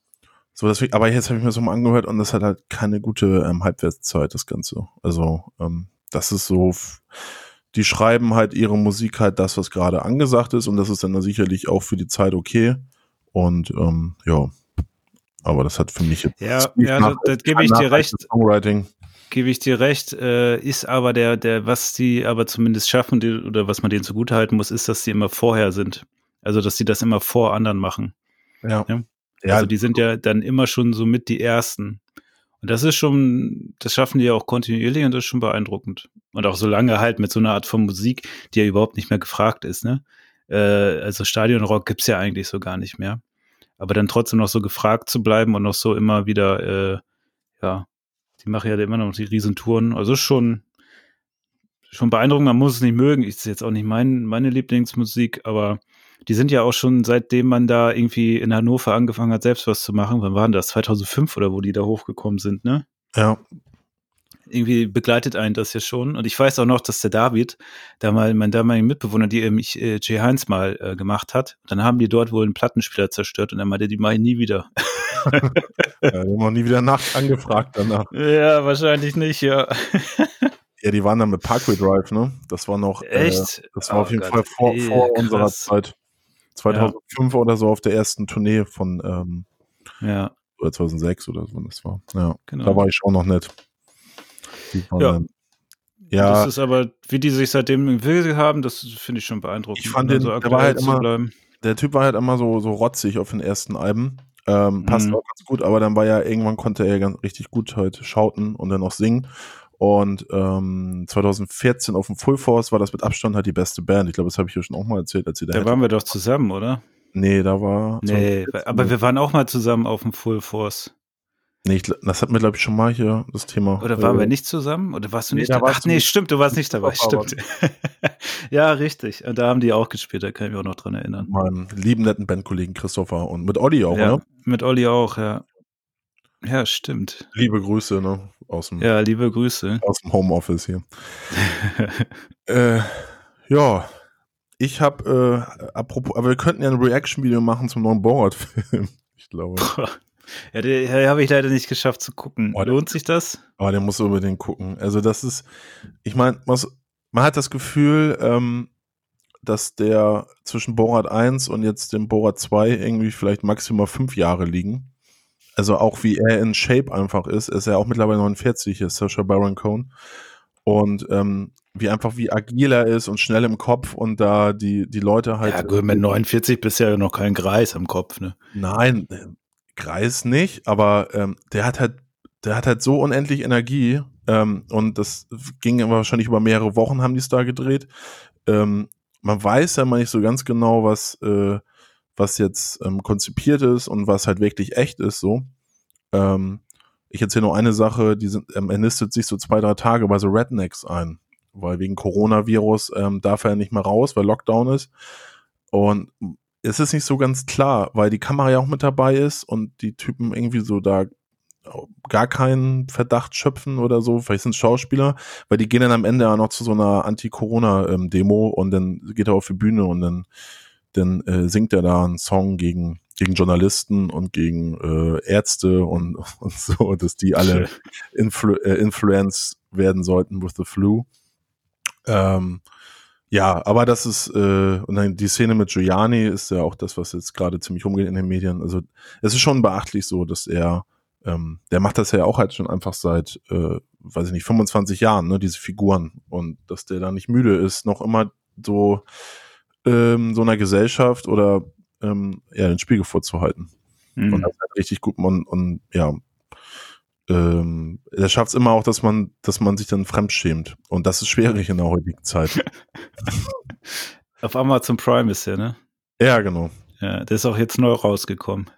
so, deswegen, aber jetzt habe ich mir das mal angehört und das hat halt keine gute ähm, Halbwertszeit, das Ganze. Also, ähm, das ist so, die schreiben halt ihre Musik halt das, was gerade angesagt ist und das ist dann sicherlich auch für die Zeit okay. Und ähm, ja, aber das hat für mich jetzt ja, ja, das, das gebe ich dir recht. Songwriting. Gebe ich dir recht, äh, ist aber der, der, was die aber zumindest schaffen, die, oder was man denen zugutehalten muss, ist, dass sie immer vorher sind. Also, dass sie das immer vor anderen machen. Ja. ja? Ja. Also die sind ja dann immer schon so mit die Ersten. Und das ist schon, das schaffen die ja auch kontinuierlich und das ist schon beeindruckend. Und auch so lange halt mit so einer Art von Musik, die ja überhaupt nicht mehr gefragt ist, ne? Äh, also Stadionrock gibt's ja eigentlich so gar nicht mehr. Aber dann trotzdem noch so gefragt zu bleiben und noch so immer wieder, äh, ja, die machen ja immer noch die Riesentouren. Also schon, schon beeindruckend. Man muss es nicht mögen. Ist jetzt auch nicht mein, meine Lieblingsmusik, aber die sind ja auch schon, seitdem man da irgendwie in Hannover angefangen hat, selbst was zu machen. Wann waren das? 2005 oder wo die da hochgekommen sind, ne? Ja. Irgendwie begleitet einen das ja schon. Und ich weiß auch noch, dass der David, da mal, mein damaliger Mitbewohner, die mich äh, Jay Heinz mal äh, gemacht hat, dann haben die dort wohl einen Plattenspieler zerstört und er meinte, die mache ich nie wieder. *laughs* ja, die haben auch nie wieder nach angefragt danach. Ja, wahrscheinlich nicht, ja. *laughs* Ja, die waren dann mit Parkway Drive, ne? Das war noch. Äh, Echt? Äh, das war oh auf jeden Gott, Fall vor, vor unserer Zeit. 2005 ja. oder so auf der ersten Tournee von ähm, ja. oder 2006 oder so, das war. Ja, genau. da war ich auch noch nicht. Ja. Ja. Das ist aber, wie die sich seitdem entwickelt haben, das finde ich schon beeindruckend. Ich fand den, so der war halt immer, der Typ war halt immer so, so rotzig auf den ersten Alben. Ähm, passt mhm. auch ganz gut, aber dann war ja, irgendwann konnte er ja ganz richtig gut halt schauten und dann auch singen. Und ähm, 2014 auf dem Full Force war das mit Abstand halt die beste Band. Ich glaube, das habe ich ja schon auch mal erzählt, als sie da. Da waren wir doch zusammen, oder? Nee, da war. Nee, aber wir waren auch mal zusammen auf dem Full Force. Nee, ich, das hatten wir, glaube ich, schon mal hier, das Thema. Oder waren äh, wir nicht zusammen? Oder warst du nicht nee, da? Ach nee, stimmt, du warst nicht dabei, stimmt. *laughs* ja, richtig. Und da haben die auch gespielt, da kann ich mich auch noch dran erinnern. Meinem lieben netten Bandkollegen Christopher und mit Olli auch, ja, oder? Mit Olli auch, ja. Ja, stimmt. Liebe Grüße, ne? Aus dem, ja, liebe Grüße. Aus dem Homeoffice hier. *laughs* äh, ja, ich habe, äh, apropos, aber wir könnten ja ein Reaction-Video machen zum neuen Borat-Film. *laughs* Ich glaube. Ja, den habe ich leider nicht geschafft zu gucken. Oh, Lohnt sich das? Aber oh, den musst du unbedingt gucken. Also, das ist, ich meine, man hat das Gefühl, ähm, dass der zwischen Borat 1 und jetzt dem Borat 2 irgendwie vielleicht maximal fünf Jahre liegen. Also auch wie er in Shape einfach ist, ist er auch mittlerweile 49, ist Sacha Baron Cohen. Und ähm, wie einfach wie agil er ist und schnell im Kopf und da die, die Leute halt. Ja, gut, mit 49 bist du ja noch kein Greis am Kopf, ne? Nein, Greis nicht, aber ähm, der hat halt, der hat halt so unendlich Energie. Ähm, und das ging wahrscheinlich über mehrere Wochen, haben die es da gedreht. Ähm, man weiß ja mal nicht so ganz genau, was, äh, was jetzt ähm, konzipiert ist und was halt wirklich echt ist, so. Ähm, ich erzähle nur eine Sache, die sind, ähm, er nistet sich so zwei, drei Tage bei so Rednecks ein, weil wegen Coronavirus ähm, darf er nicht mehr raus, weil Lockdown ist. Und es ist nicht so ganz klar, weil die Kamera ja auch mit dabei ist und die Typen irgendwie so da gar keinen Verdacht schöpfen oder so, vielleicht sind es Schauspieler, weil die gehen dann am Ende ja noch zu so einer Anti-Corona-Demo und dann geht er auf die Bühne und dann, dann äh, singt er da einen Song gegen, gegen Journalisten und gegen äh, Ärzte und, *laughs* und so, dass die alle *laughs* influ äh, influenced werden sollten with the flu. Ähm, ja, aber das ist, äh, und dann die Szene mit Giuliani ist ja auch das, was jetzt gerade ziemlich umgeht in den Medien. Also es ist schon beachtlich so, dass er ähm, der macht das ja auch halt schon einfach seit, äh, weiß ich nicht, 25 Jahren, ne, diese Figuren. Und dass der da nicht müde ist, noch immer so ähm, so einer Gesellschaft oder ähm, ja, den Spiegel vorzuhalten. Mhm. Und das ist halt richtig gut und, und ja, ähm, er schafft es immer auch, dass man, dass man sich dann fremdschämt. Und das ist schwierig in der heutigen Zeit. *laughs* Auf Amazon Prime ist der, ne? Ja, genau. Ja, der ist auch jetzt neu rausgekommen.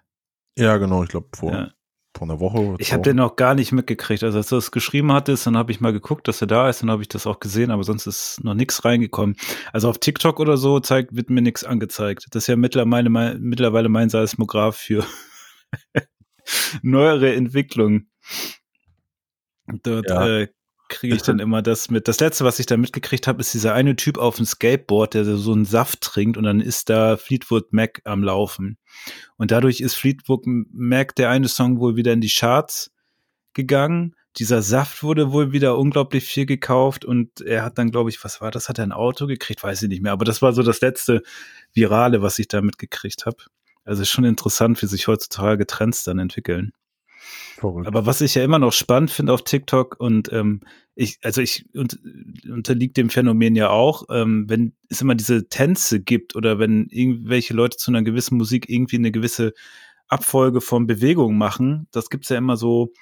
Ja, genau, ich glaube vor. Ja vor einer Woche. Ich habe den noch gar nicht mitgekriegt. Also als du das geschrieben hattest, dann habe ich mal geguckt, dass er da ist, dann habe ich das auch gesehen, aber sonst ist noch nichts reingekommen. Also auf TikTok oder so zeigt, wird mir nichts angezeigt. Das ist ja mittlerweile mein, mittlerweile mein Seismograph für *laughs* neuere Entwicklungen. Dort ja. äh, kriege ich dann immer das mit. Das letzte, was ich da mitgekriegt habe, ist dieser eine Typ auf dem Skateboard, der so einen Saft trinkt und dann ist da Fleetwood Mac am Laufen. Und dadurch ist Fleetwood Mac der eine Song wohl wieder in die Charts gegangen. Dieser Saft wurde wohl wieder unglaublich viel gekauft und er hat dann, glaube ich, was war das? Hat er ein Auto gekriegt? Weiß ich nicht mehr. Aber das war so das letzte Virale, was ich da mitgekriegt habe. Also schon interessant, wie sich heutzutage Trends dann entwickeln. Verrückt. Aber was ich ja immer noch spannend finde auf TikTok und ähm, ich, also ich und, unterliegt dem Phänomen ja auch, ähm, wenn es immer diese Tänze gibt oder wenn irgendwelche Leute zu einer gewissen Musik irgendwie eine gewisse Abfolge von Bewegungen machen, das gibt's ja immer so,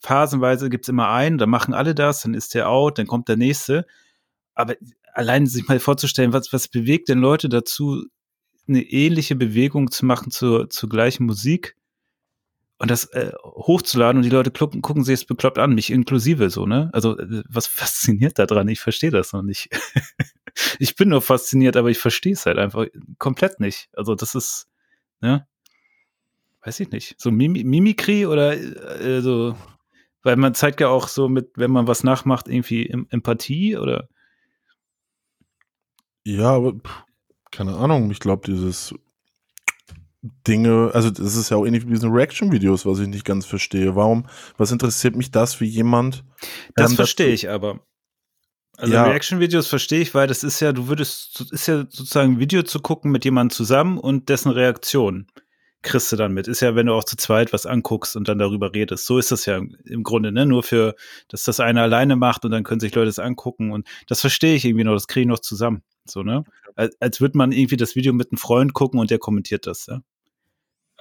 phasenweise gibt's immer einen, dann machen alle das, dann ist der out, dann kommt der nächste. Aber allein sich mal vorzustellen, was, was bewegt denn Leute dazu, eine ähnliche Bewegung zu machen zur, zur gleichen Musik? Und das äh, hochzuladen und die Leute gucken, gucken sich es bekloppt an, mich inklusive so, ne? Also äh, was *laughs* fasziniert da dran? Ich verstehe das noch nicht. *laughs* ich bin nur fasziniert, aber ich verstehe es halt einfach komplett nicht. Also das ist, ne? Weiß ich nicht. So Mim Mimikry oder äh, so, weil man zeigt ja auch so mit, wenn man was nachmacht, irgendwie Empathie oder? Ja, aber keine Ahnung. Ich glaube, dieses Dinge, also das ist ja auch ähnlich wie diesen Reaction-Videos, was ich nicht ganz verstehe. Warum, was interessiert mich das für jemand? Das ähm, verstehe ich aber. Also ja. Reaction-Videos verstehe ich, weil das ist ja, du würdest, ist ja sozusagen ein Video zu gucken mit jemandem zusammen und dessen Reaktion kriegst du dann mit. Ist ja, wenn du auch zu zweit was anguckst und dann darüber redest. So ist das ja im Grunde, ne? Nur für, dass das einer alleine macht und dann können sich Leute das angucken und das verstehe ich irgendwie noch, das kriege ich noch zusammen. So, ne? Als, als würde man irgendwie das Video mit einem Freund gucken und der kommentiert das, ja?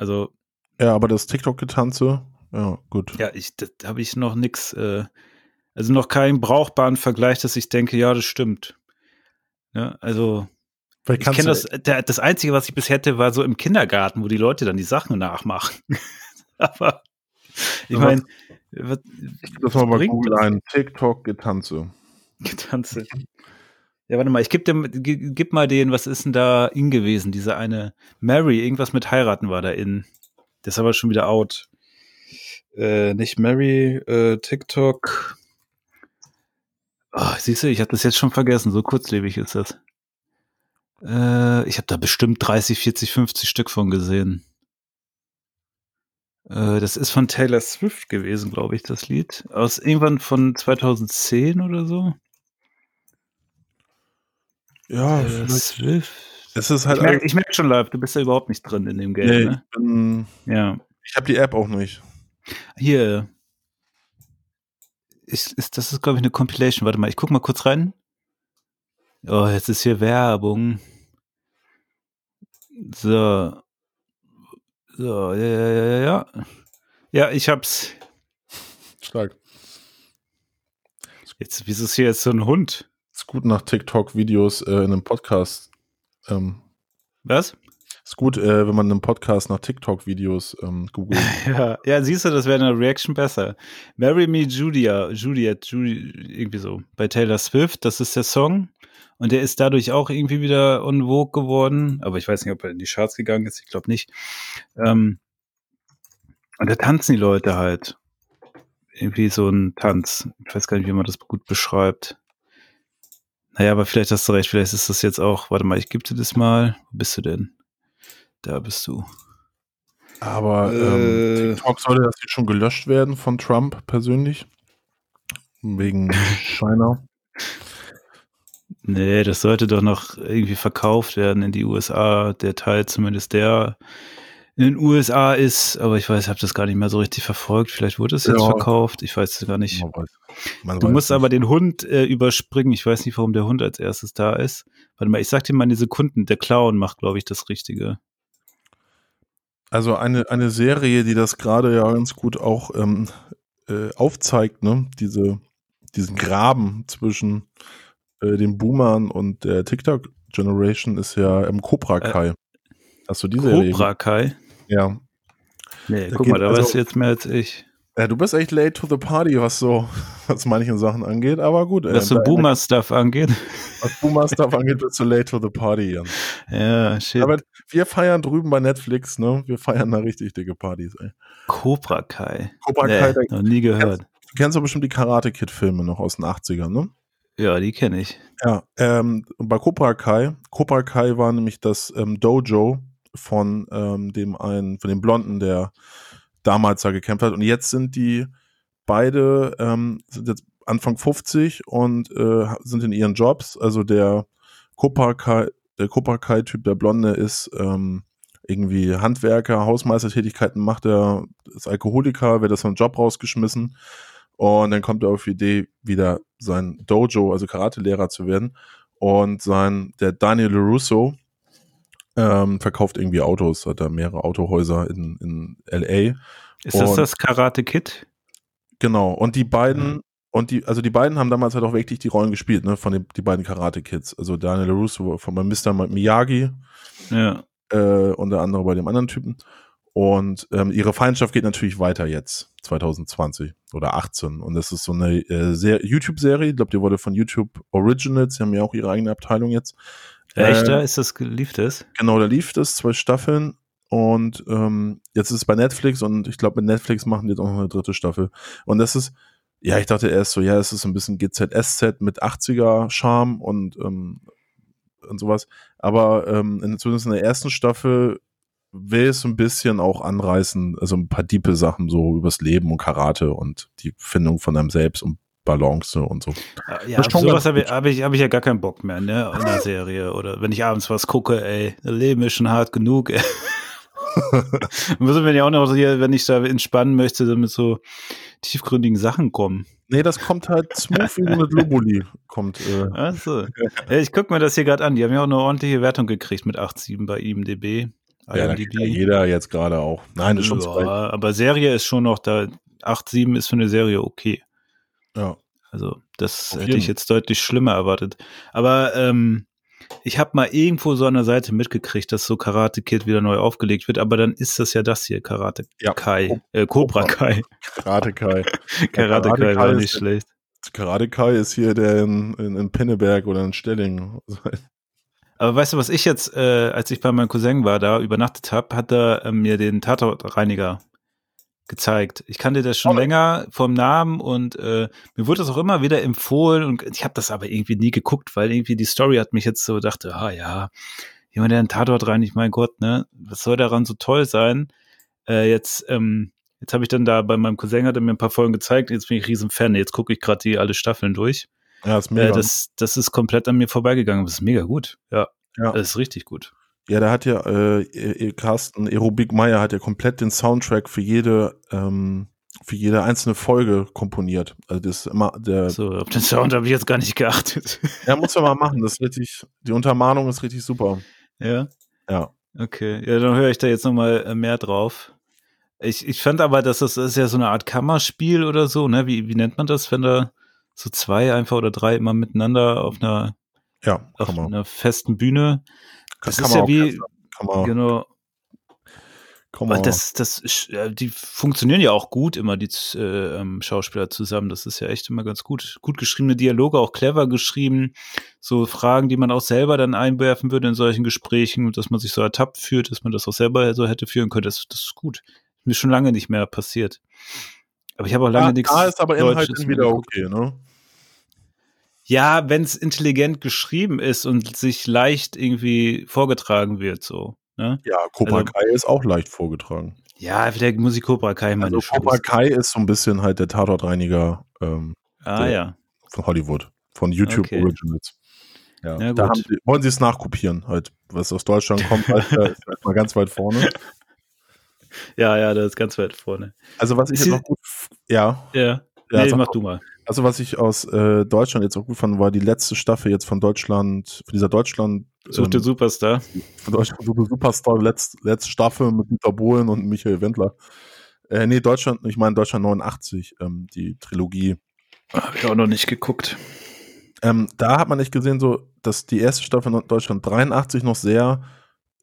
Also. Ja, aber das TikTok-Getanze, ja, gut. Ja, ich, da habe ich noch nix, äh, also noch keinen brauchbaren Vergleich, dass ich denke, ja, das stimmt. Ja, also. Ich kenne das, der, das Einzige, was ich bis hätte, war so im Kindergarten, wo die Leute dann die Sachen nachmachen. *laughs* aber ich meine, das war mal Google ein TikTok-Getanze. Getanze. Ja, warte mal, ich geb dir, gib mal den, was ist denn da in gewesen? Diese eine Mary, irgendwas mit heiraten war da in. Das ist aber schon wieder out. Äh, nicht Mary, äh, TikTok. Oh, siehst du, ich habe das jetzt schon vergessen, so kurzlebig ist das. Äh, ich habe da bestimmt 30, 40, 50 Stück von gesehen. Äh, das ist von Taylor Swift gewesen, glaube ich, das Lied. Aus irgendwann von 2010 oder so. Ja, äh, Swift. Es ist halt ich merke merk schon live, du bist ja überhaupt nicht drin in dem Game. Nee, ne? ich bin, ja. Ich habe die App auch nicht. Hier. Ist, ist, das ist, glaube ich, eine Compilation. Warte mal, ich guck mal kurz rein. Oh, jetzt ist hier Werbung. So. So, ja, ja, ja, ja. Ja, ich hab's. Stark. Jetzt, wieso ist hier jetzt so ein Hund? Ist gut nach TikTok-Videos äh, in einem Podcast. Ähm, Was? Ist Ist gut, äh, wenn man einen Podcast nach TikTok-Videos ähm, googelt. *laughs* Ja, ja, siehst du, das wäre eine Reaction besser. Marry Me Julia, Juliet, Julie, irgendwie so. Bei Taylor Swift, das ist der Song. Und der ist dadurch auch irgendwie wieder on vogue geworden. Aber ich weiß nicht, ob er in die Charts gegangen ist. Ich glaube nicht. Ähm, und da tanzen die Leute halt. Irgendwie so ein Tanz. Ich weiß gar nicht, wie man das gut beschreibt. Naja, aber vielleicht hast du recht. Vielleicht ist das jetzt auch. Warte mal, ich gebe dir das mal. Wo bist du denn? Da bist du. Aber ähm, Äh. TikTok sollte das jetzt schon gelöscht werden von Trump persönlich. Wegen *laughs* China. Nee, das sollte doch noch irgendwie verkauft werden in die USA. Der Teil zumindest der in den USA ist, aber ich weiß, ich habe das gar nicht mehr so richtig verfolgt. Vielleicht wurde es jetzt Ja. verkauft. Ich weiß es gar nicht. Man weiß, man Du musst aber den Hund äh, überspringen. Ich weiß nicht, warum der Hund als erstes da ist. Warte mal, ich sag dir mal eine Sekunden. Der Clown macht, glaube ich, das Richtige. Also eine, eine Serie, die das gerade ja ganz gut auch ähm, äh, aufzeigt, ne? Diese, diesen Graben zwischen äh, den Boomern und der TikTok-Generation ist ja im Cobra Kai. Hast du die Serie? Cobra Kai. Ja. Nee, Da guck mal, da also- weißt du jetzt mehr als ich. ja. Du bist echt late to the party, was so, *laughs* was manchen Sachen angeht, aber gut. Was so Boomer-Stuff angeht. Was Boomer-Stuff angeht, bist du late to the party, Jan. *laughs* Ja, shit. Aber wir feiern drüben bei Netflix, ne? Wir feiern da richtig dicke Partys, ey. Cobra Kai. Cobra Nee, Kai, noch nie gehört. du kennst doch bestimmt die Karate Kid-Filme noch aus den 80ern, ne? Ja, die kenne ich. Ja, ähm, bei Cobra Kai, Cobra Kai war nämlich das ähm, Dojo von ähm, dem einen, von dem Blonden, der damals da gekämpft hat. Und jetzt sind die beide, ähm, sind jetzt Anfang 50 und äh, sind in ihren Jobs. Also der Cobra Kai, der Cobra Kai-Typ, der Blonde, ist ähm, irgendwie Handwerker, Hausmeistertätigkeiten macht er, ist Alkoholiker, wird aus seinem Job rausgeschmissen. Und dann kommt er auf die Idee, wieder sein Dojo, also Karate-Lehrer zu werden. Und sein, der Daniel LaRusso, ähm, verkauft irgendwie Autos, hat da mehrere Autohäuser in, in LA. Ist das Und- das Karate Kid? Genau. Und die beiden, Mhm. und die, also die beiden haben damals halt auch wirklich die Rollen gespielt, ne, von den, die beiden Karate-Kids. Also Daniel LaRusso von Mr. Miyagi, Ja. äh, und der andere bei dem anderen Typen. Und ähm, ihre Feindschaft geht natürlich weiter jetzt, 2020 oder 18. Und das ist so eine äh, Ser- YouTube-Serie, ich glaube, die wurde von YouTube Originals, die haben ja auch ihre eigene Abteilung jetzt. Echt, Äh, da ist das, lief das? Genau, da lief das, zwei Staffeln. Und ähm, jetzt ist es bei Netflix und ich glaube, mit Netflix machen die jetzt auch noch eine dritte Staffel. Und das ist, ja, ich dachte erst so, ja, es ist ein bisschen GZSZ mit 80er-Charme und, ähm, und sowas. Aber ähm, in, zumindest in der ersten Staffel will es so ein bisschen auch anreißen, also ein paar diepe Sachen so übers Leben und Karate und die Findung von einem selbst und Balance und so. Ja, Das sowas habe ich, hab ich, hab ich ja gar keinen Bock mehr, ne, in der *laughs* Serie. Oder wenn ich abends was gucke, ey, das Leben ist schon hart genug, ey. *laughs* Müssen wir ja auch noch hier, wenn ich da entspannen möchte, dann mit so tiefgründigen Sachen kommen. Nee, das kommt halt smooth wie eine Globuli. Kommt, äh, Also, ja, ich gucke mir das hier gerade an. Die haben ja auch eine ordentliche Wertung gekriegt mit 8,7 bei IMDb. ja, jeder jetzt gerade auch. Nein, ist schon ja, aber Serie ist schon noch da. 8,7 ist für eine Serie okay. Ja. Also, das hätte ich jetzt deutlich schlimmer erwartet. Aber ähm, ich habe mal irgendwo so an der Seite mitgekriegt, dass so Karate Kid wieder neu aufgelegt wird, aber dann ist das ja das hier, Karate Ja. Kai, äh, Cobra. Kai. Karate Kai. *laughs* Karate Karate Kai war ist- nicht schlecht. Karate Kai ist hier der in, in, in Pinneberg oder in Stelling. *laughs* Aber weißt du, was ich jetzt, äh, als ich bei meinem Cousin war, da übernachtet habe, hat er äh, mir den Tatortreiniger gezeigt. Ich kannte das schon Oh. länger vom Namen und äh, mir wurde das auch immer wieder empfohlen und ich habe das aber irgendwie nie geguckt, weil irgendwie die Story hat mich jetzt so dachte, ah ja, jemand, der einen Tatort reinigt, mein Gott, ne, was soll daran so toll sein? Äh, jetzt, ähm, jetzt habe ich dann da bei meinem Cousin hat er mir ein paar Folgen gezeigt, jetzt bin ich riesen Fan, jetzt gucke ich gerade die alle Staffeln durch. Ja, ist mega. Äh, das, das ist komplett an mir vorbeigegangen. Das ist mega gut. Ja. Ja. Das ist richtig gut. Ja, da hat ja äh, äh, Carsten Aerobik Meyer hat ja komplett den Soundtrack für jede ähm, für jede einzelne Folge komponiert. Also das ist immer der. So, auf den Sound habe ich jetzt gar nicht geachtet. *laughs* Ja, muss ja mal machen. Das ist richtig. Die Untermahnung ist richtig super. ja. Ja. Okay. Ja, dann höre ich da jetzt nochmal äh, mehr drauf. Ich, ich fand aber, dass das ist ja so eine Art Kammerspiel oder so, ne? Wie, wie nennt man das, wenn da so zwei einfach oder drei immer miteinander auf einer, Ja, auf man. einer festen Bühne? Das Kann ist ja wie, man, Genau. Und das, das, ist- äh, die funktionieren ja auch gut immer, die äh, ähm, Schauspieler zusammen. Das ist ja echt immer ganz gut. Gut geschriebene Dialoge, auch clever geschrieben. So Fragen, die man auch selber dann einwerfen würde in solchen Gesprächen, dass man sich so ertappt fühlt, dass man das auch selber so hätte führen können. Das, das ist gut. Mir schon lange nicht mehr passiert. Aber ich habe auch lange da, nichts. da ist aber Inhalt Deutsches mehr wieder okay, ne? Ja, wenn es intelligent geschrieben ist und sich leicht irgendwie vorgetragen wird, so. Ne? Ja, Cobra Also- Kai ist auch leicht vorgetragen. Ja, vielleicht muss ich Cobra Kai meine Also. Cobra Kai ist so ein bisschen halt der Tatortreiniger ähm, Ah der- ja. von Hollywood, von YouTube Okay. Originals. Ja, Ja, da sie, wollen sie es nachkopieren, halt, was aus Deutschland *laughs* kommt, halt, äh, ist halt mal ganz weit vorne. Ja, ja, das ist ganz weit vorne. Also was ich Ist jetzt noch gut, ja, Ja. Ja, nee, mach du mal. Also was ich aus äh, Deutschland jetzt auch gut fand, war die letzte Staffel jetzt von Deutschland, von dieser Deutschland, Such den ähm, Superstar. von Deutschland Super- Superstar, letzte, letzte Staffel mit Dieter Bohlen und Michael Wendler. Äh, nee, Deutschland, ich meine Deutschland 89, ähm, die Trilogie. Habe ich auch noch nicht geguckt. Ähm, da hat man nicht gesehen, so, dass die erste Staffel in Deutschland 83 noch sehr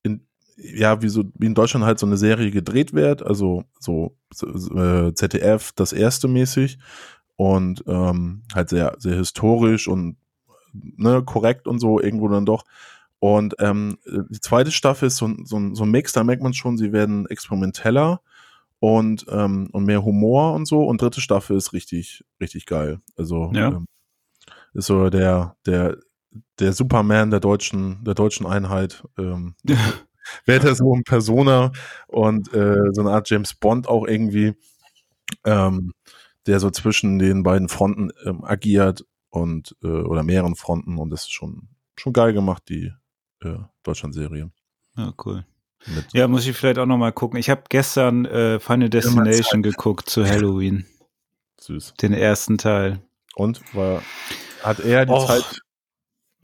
in, ja, wie so, wie in Deutschland halt so eine Serie gedreht wird, also so, so äh, ZDF, das erste mäßig und ähm, halt sehr, sehr historisch und ne, korrekt und so irgendwo dann doch. Und ähm, die zweite Staffel ist so, ein- so, so ein Mix, da merkt man schon, sie werden experimenteller und, ähm, und mehr Humor und so. Und dritte Staffel ist richtig, richtig geil. Also Ja. ähm, ist so der, der, der Superman der deutschen, der deutschen Einheit. Ähm, *laughs* wird er so ein Persona und äh, so eine Art James Bond auch irgendwie, ähm, der so zwischen den beiden Fronten ähm, agiert und äh, oder mehreren Fronten und das ist schon schon geil gemacht die äh, Deutschland-Serie Ja, cool. mit Ja, muss ich vielleicht auch noch mal gucken. Ich habe gestern äh, Final Destination geguckt zu Halloween, *laughs* süß den ersten Teil. und war hat er die Och. Zeit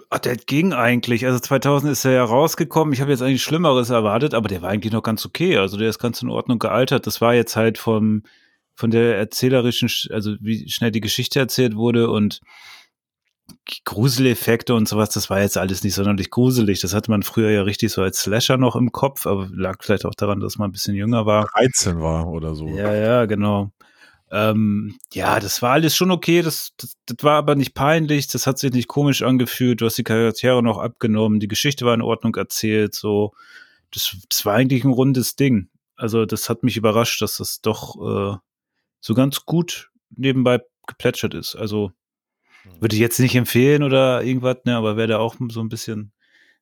Ach, der ging eigentlich. Also 2000 ist er ja rausgekommen. Ich habe jetzt eigentlich Schlimmeres erwartet, aber der war eigentlich noch ganz okay. Also der ist ganz in Ordnung gealtert. Das war jetzt halt vom, von der erzählerischen, Sch- also wie schnell die Geschichte erzählt wurde und Gruseleffekte und sowas, das war jetzt alles nicht sonderlich gruselig. Das hatte man früher ja richtig so als Slasher noch im Kopf, aber lag vielleicht auch daran, dass man ein bisschen jünger war. 13 war oder so Ja, ja, genau. Ähm, ja, das war alles schon okay. Das, das, das war aber nicht peinlich. Das hat sich nicht komisch angefühlt. Du hast die Charaktere noch abgenommen. Die Geschichte war in Ordnung erzählt. So, das, das war eigentlich ein rundes Ding. Also, das hat mich überrascht, dass das doch äh, so ganz gut nebenbei geplätschert ist. Also, würde ich jetzt nicht empfehlen oder irgendwas, ne, aber wer da auch so ein bisschen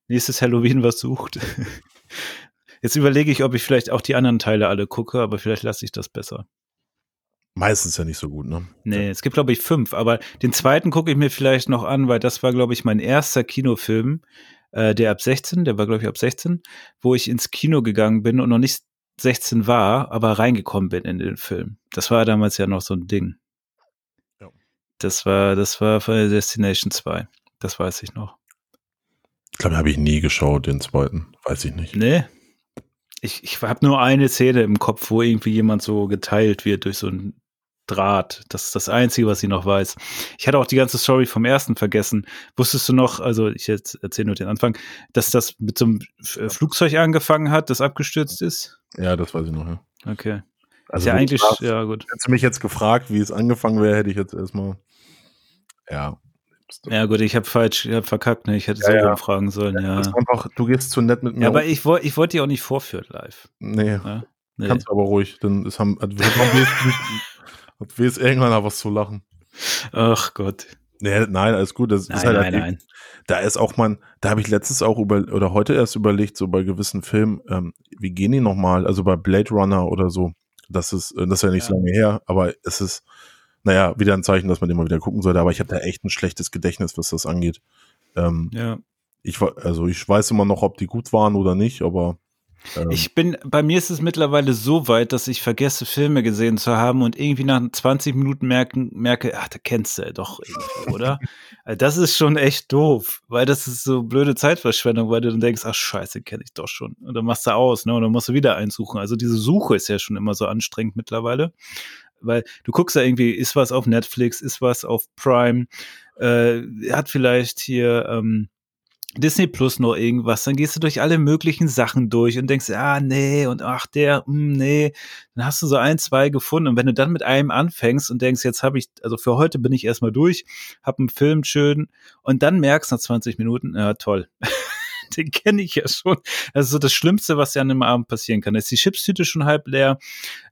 nächstes Halloween was sucht. *laughs* Jetzt überlege ich, ob ich vielleicht auch die anderen Teile alle gucke, aber vielleicht lasse ich das besser. meistens ja nicht so gut ne Nee, es gibt, glaube ich, fünf, aber den zweiten gucke ich mir vielleicht noch an, weil das war, glaube ich, mein erster Kinofilm, äh, der ab 16, der war, glaube ich, ab 16, wo ich ins Kino gegangen bin und noch nicht 16 war, aber reingekommen bin in den Film. Das war damals ja noch so ein Ding. Ja. Das war, das war Final Destination 2. Das weiß ich noch. ich glaube habe ich nie geschaut den zweiten weiß ich nicht Nee. Ich, ich habe nur eine Szene im Kopf, wo irgendwie jemand so geteilt wird durch so ein Draht. Das ist das Einzige, was ich noch weiß. Ich hatte auch die ganze Story vom ersten vergessen. Wusstest du noch, also ich jetzt erzähle nur den Anfang, dass das mit so einem äh, Flugzeug angefangen hat, das abgestürzt ist? ja das weiß ich noch ja Okay. also ist ja eigentlich, fragst, ja gut. hättest du mich jetzt gefragt wie es angefangen wäre hätte ich jetzt erstmal ja Ja gut, ich habe falsch, ich habe verkackt, ne? Ich hätte Ja, so ja. fragen sollen, ja. Ist einfach, du gehst zu nett mit mir Ja, aber um. ich wollte ich wollte die auch nicht vorführen live. nee Ja? Nee. Kannst aber ruhig, denn es haben, also, hat es irgendwann noch was zu lachen. Ach Gott. Nee, nein, alles gut. Das Nein, ist halt nein, halt- nein. Da ist auch man, da habe ich letztes auch über oder heute erst überlegt, so bei gewissen Filmen, ähm, wie gehen die nochmal? Also bei Blade Runner oder so. Das ist, äh, das ist ja nicht so Ja. lange her, aber es ist, naja, wieder ein Zeichen, dass man den mal wieder gucken sollte. Aber ich habe da echt ein schlechtes Gedächtnis, was das angeht. Ähm, Ja. ich also ich weiß immer noch, ob die gut waren oder nicht, aber ähm, Ich bin, bei mir ist es mittlerweile so weit, dass ich vergesse, Filme gesehen zu haben und irgendwie nach 20 Minuten merken, merke, ach, da kennst du ja doch irgendwie, oder? *laughs* Also das ist schon echt doof, weil das ist so blöde Zeitverschwendung, weil du dann denkst, ach scheiße, kenne ich doch schon. Und dann machst du aus, ne? Und dann musst du wieder einsuchen. Also diese Suche ist ja schon immer so anstrengend mittlerweile. Weil du guckst ja irgendwie, ist was auf Netflix, ist was auf Prime, äh, hat vielleicht hier, ähm, Disney Plus noch irgendwas, dann gehst du durch alle möglichen Sachen durch und denkst, ah, nee, und ach, der, mh, nee. Dann hast du so ein, zwei gefunden. Und wenn du dann mit einem anfängst und denkst, jetzt habe ich, also für heute bin ich erstmal durch, hab einen Film schön und dann merkst nach 20 Minuten, ja, toll. *laughs* *laughs* den kenne ich ja schon. Das ist so das Schlimmste, was ja an einem Abend passieren kann. Ist die Chipstüte schon halb leer.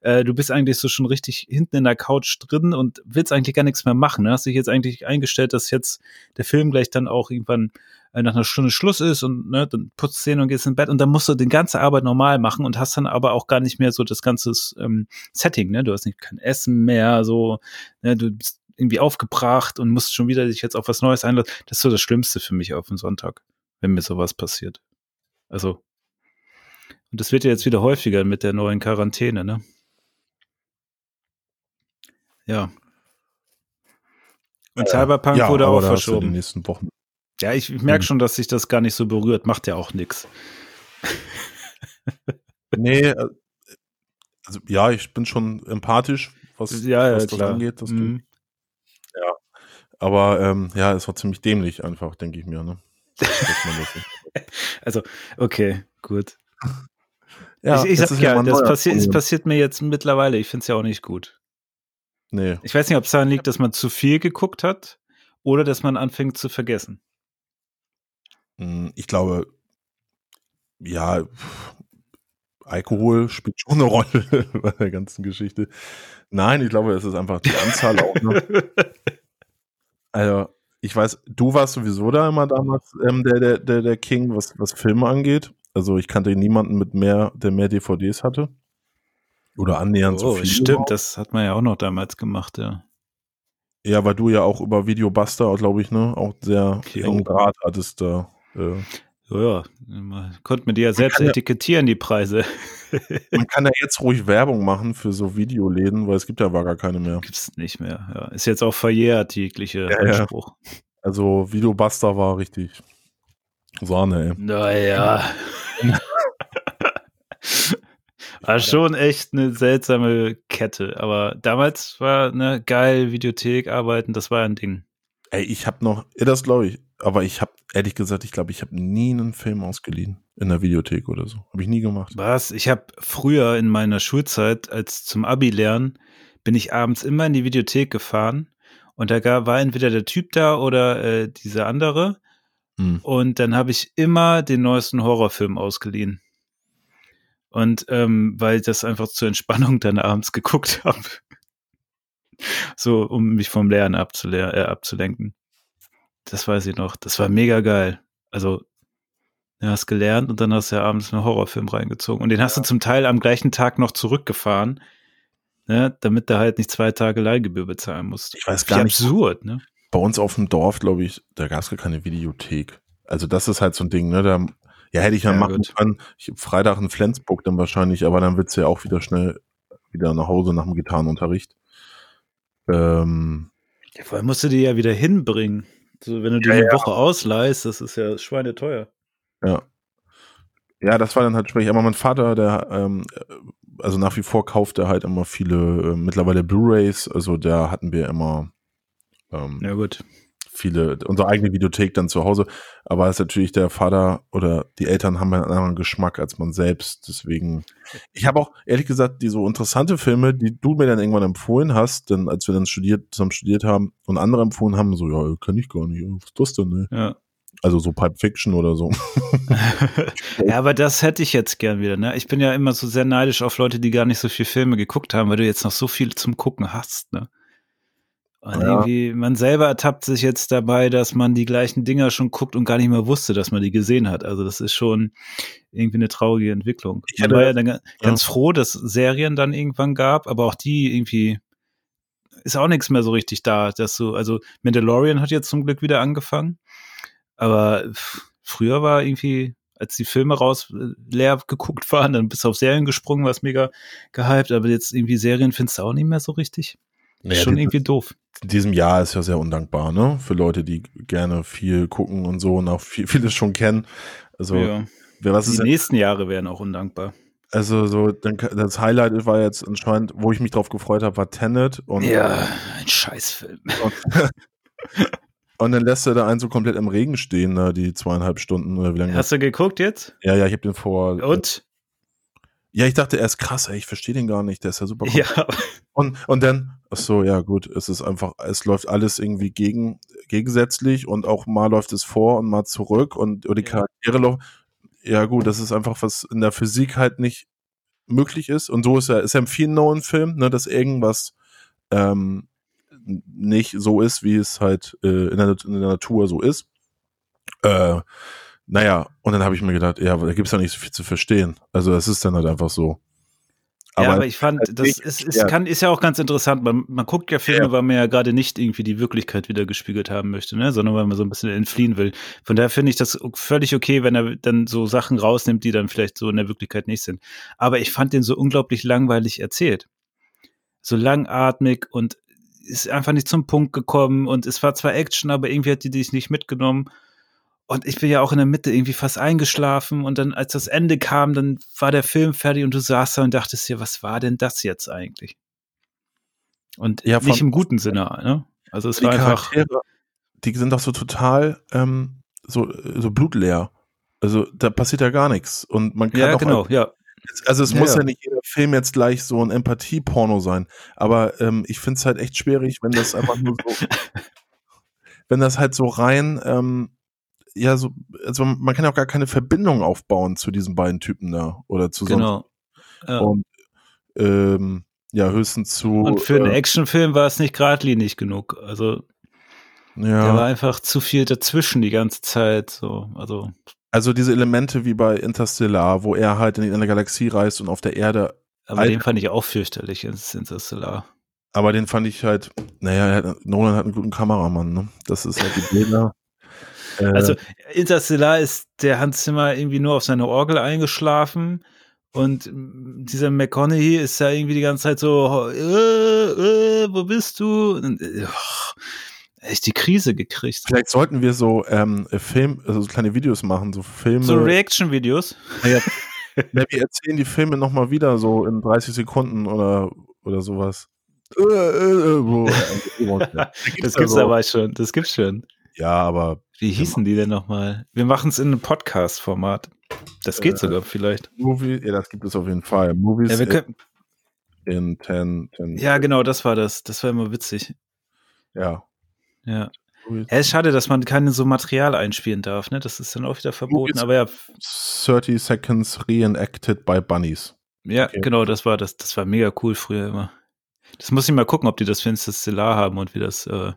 Äh, du bist eigentlich so schon richtig hinten in der Couch drin und willst eigentlich gar nichts mehr machen. Ne? Hast dich jetzt eigentlich eingestellt, dass jetzt der Film gleich dann auch irgendwann äh, nach einer Stunde Schluss ist und ne, dann putzt Zähne und gehst ins Bett und dann musst du die ganze Arbeit normal machen und hast dann aber auch gar nicht mehr so das ganze ähm, Setting, ne? Du hast nicht kein Essen mehr, so, ne, du bist irgendwie aufgebracht und musst schon wieder dich jetzt auf was Neues einlassen. Das ist so das Schlimmste für mich auf dem Sonntag wenn mir sowas passiert. Also, und das wird ja jetzt wieder häufiger mit der neuen Quarantäne, ne? Ja. Und Cyberpunk ja, wurde auch verschoben. Die nächsten Wochen. Ja, ich, ich merke hm. schon, dass sich das gar nicht so berührt. Macht ja auch nichts. nee, äh, also ja, ich bin schon empathisch, was, ja, ja, was das angeht. Das mhm. Ja, aber ähm, ja, es war ziemlich dämlich einfach, denke ich mir. Ne? Also, okay, gut. *laughs* Ja, ich, ich sag ja, das passiert, es passiert mir jetzt mittlerweile. Ich finde es ja auch nicht gut. Nee. Ich weiß nicht, ob es daran liegt, dass man zu viel geguckt hat oder dass man anfängt zu vergessen. Hm, ich glaube, ja, Alkohol spielt schon eine *laughs* Rolle bei der ganzen Geschichte. Nein, ich glaube, es ist einfach die Anzahl auch. Ne? *laughs* Also, ich weiß, du warst sowieso da immer damals ähm, der, der, der, der King, was, was Filme angeht. Also ich kannte niemanden mit mehr, der mehr DVDs hatte. Oder annähernd oh, so viel. Stimmt, überhaupt. das hat man ja auch noch damals gemacht, ja. Ja, weil du ja auch über Videobuster, glaube ich, ne, auch sehr okay, engen Draht hattest da. Äh. Ja, ja. konnte man die ja selbst etikettieren, ja, die Preise. *laughs* man kann ja jetzt ruhig Werbung machen für so Videoläden, weil es gibt ja gar keine mehr. Gibt's nicht mehr, ja. Ist jetzt auch verjährt, jegliche ja, Anspruch. Ja. Also Videobuster war richtig Sahne, ey. Naja. *laughs* war schon echt eine seltsame Kette, aber damals war ne geil Videothek arbeiten, das war ein Ding. Ey, ich habe noch, das glaube ich, aber ich habe ehrlich gesagt, ich glaube, ich habe nie einen Film ausgeliehen in der Videothek oder so. Habe ich nie gemacht. Was? Ich habe früher in meiner Schulzeit, als zum Abi lernen, bin ich abends immer in die Videothek gefahren und da gab, war entweder der Typ da oder äh, dieser andere. Hm. Und dann habe ich immer den neuesten Horrorfilm ausgeliehen. Und ähm, weil ich das einfach zur Entspannung dann abends geguckt *laughs* habe. so, um mich vom Lernen äh, abzulenken. Das weiß ich noch. Das war mega geil. Also, du hast gelernt und dann hast du ja abends einen Horrorfilm reingezogen. Und den hast ja. du zum Teil am gleichen Tag noch zurückgefahren, ne, damit du halt nicht zwei Tage Leihgebühr bezahlen musst. Ich weiß gar Wie nicht. absurd, ne? Bei uns auf dem Dorf, glaube ich, da gab es gar keine Videothek. Also das ist halt so ein Ding, ne? Da, ja, hätte ich ja, ja machen gut. können. Ich, Freitag in Flensburg dann wahrscheinlich, aber dann wird's ja auch wieder schnell wieder nach Hause nach dem Gitarrenunterricht. Ähm, ja, vor allem musst du die ja wieder hinbringen. So, wenn du die ja, eine ja. Woche ausleihst, das ist ja schweineteuer. Ja. Ja, das war dann halt schwierig. Aber mein Vater, der, ähm, also nach wie vor kauft er halt immer viele, äh, mittlerweile Blu-Rays. Also da hatten wir immer ähm, ja, gut viele, unsere eigene Videothek dann zu Hause. Aber es ist natürlich der Vater oder die Eltern haben einen anderen Geschmack als man selbst. Deswegen, ich habe auch ehrlich gesagt die so interessante Filme, die du mir dann irgendwann empfohlen hast, denn als wir dann studiert, zusammen studiert haben und andere empfohlen haben, so, ja, kann ich gar nicht. Was ist das denn, ne? Ja. Also so Pulp Fiction oder so. *laughs* ja, aber das hätte ich jetzt gern wieder. Ne? Ich bin ja immer so sehr neidisch auf Leute, die gar nicht so viel Filme geguckt haben, weil du jetzt noch so viel zum Gucken hast. Ne? Und ja. irgendwie, man selber ertappt sich jetzt dabei, dass man die gleichen Dinger schon guckt und gar nicht mehr wusste, dass man die gesehen hat. Also das ist schon irgendwie eine traurige Entwicklung. Ich war ja dann ja. ganz froh, dass Serien dann irgendwann gab, aber auch die irgendwie ist auch nichts mehr so richtig da, dass du, also Mandalorian hat jetzt zum Glück wieder angefangen, aber früher war irgendwie, als die Filme raus äh, leer geguckt waren, dann bist du auf Serien gesprungen, was mega gehypt, aber jetzt irgendwie Serien findest du auch nicht mehr so richtig. Naja, schon irgendwie doof. In diesem Jahr ist ja sehr undankbar, ne? Für Leute, die gerne viel gucken und so und auch viel, *laughs* vieles schon kennen. Also, ja. wer was die ist nächsten Jahre wären auch undankbar. Also so, das Highlight war jetzt anscheinend, wo ich mich drauf gefreut habe, war Tenet. Und, ja, ein Scheißfilm. Und, *laughs* Und dann lässt er da einen so komplett im Regen stehen, da die zweieinhalb Stunden oder wie lange. Hast du geguckt jetzt? Ja, ja, ich habe den vor. Und? Ja, ich dachte, er ist krass, ey, ich verstehe den gar nicht, der ist ja super. *laughs* Ja. Und, und dann, ach so, ja, gut, es ist einfach, es läuft alles irgendwie gegen, gegensätzlich und auch mal läuft es vor und mal zurück und, und die Ja. Charaktere laufen. Ja, gut, das ist einfach, was in der Physik halt nicht möglich ist. Und so ist ja, ist ja in vielen neuen Filmen, ne, dass irgendwas ähm, nicht so ist, wie es halt äh, in, der, in der Natur so ist. Äh, naja, und dann habe ich mir gedacht, ja, da gibt's ja nicht so viel zu verstehen. Also es ist dann halt einfach so. ja, aber ich fand, das nicht ist, ist, erklärt. kann, ist ja auch ganz interessant. Man, man guckt ja Filme, Ja. weil man ja gerade nicht irgendwie die Wirklichkeit wieder gespiegelt haben möchte, ne? sondern weil man so ein bisschen entfliehen will. Von daher finde ich das völlig okay, wenn er dann so Sachen rausnimmt, die dann vielleicht so in der Wirklichkeit nicht sind. Aber ich fand den so unglaublich langweilig erzählt. So langatmig und ist einfach nicht zum Punkt gekommen und es war zwar Action, aber irgendwie hat die dich nicht mitgenommen. Und ich bin ja auch in der Mitte irgendwie fast eingeschlafen und dann, als das Ende kam, dann war der Film fertig und du saßt da und dachtest dir, was war denn das jetzt eigentlich? Und Ja, nicht im guten Sinne, ne? Also es war einfach, die sind doch so total ähm, so, so blutleer. Also da passiert ja gar nichts. Und man kann ja auch genau, ja. Also es Ja, muss ja. ja nicht jeder Film jetzt gleich so ein Empathie-Porno sein. Aber ähm, ich finde es halt echt schwierig, wenn das einfach nur so, *laughs* wenn das halt so rein, ähm, ja, so, also man kann ja auch gar keine Verbindung aufbauen zu diesen beiden Typen da oder zu Genau. Ja. sonst. Und ähm, ja, höchstens zu. Und für einen äh, Actionfilm war es nicht geradlinig genug. Also da war ja, einfach zu viel dazwischen die ganze Zeit. So, also also diese Elemente wie bei Interstellar, wo er halt in eine Galaxie reist und auf der Erde aber den fand ich auch fürchterlich in Interstellar. Aber den fand ich halt, naja, Nolan hat einen guten Kameramann, ne? Das ist halt die Bilder. Äh, Also Interstellar ist der Hans Zimmer irgendwie nur auf seine Orgel eingeschlafen und dieser McConaughey ist da irgendwie die ganze Zeit so, äh, äh, wo bist du? Und, äh, oh, echt die Krise gekriegt. vielleicht sollten wir so ähm, Film, also so kleine Videos machen, so Filme. So Reaction-Videos. naja, na, wir erzählen die Filme nochmal wieder so in 30 Sekunden oder, oder sowas. Das ja gibt's so- aber schon. Das gibt's schon. Ja, aber Wie hießen die denn nochmal? Wir machen es in einem Podcast-Format. Das geht Äh, sogar vielleicht. Movie, ja, das gibt es auf jeden Fall. Movies Ja, wir können, in 10, 10 ja, genau, das war das. Das war immer witzig. ja. Ja. Ja, ist schade, dass man keine so Material einspielen darf, ne? Das ist dann auch wieder verboten. Aber ja, 30 Seconds Reenacted by Bunnies. ja, Okay. genau, das war das. Das war mega cool früher immer. Das muss ich mal gucken, ob die das für Interstellar haben und wie das, äh,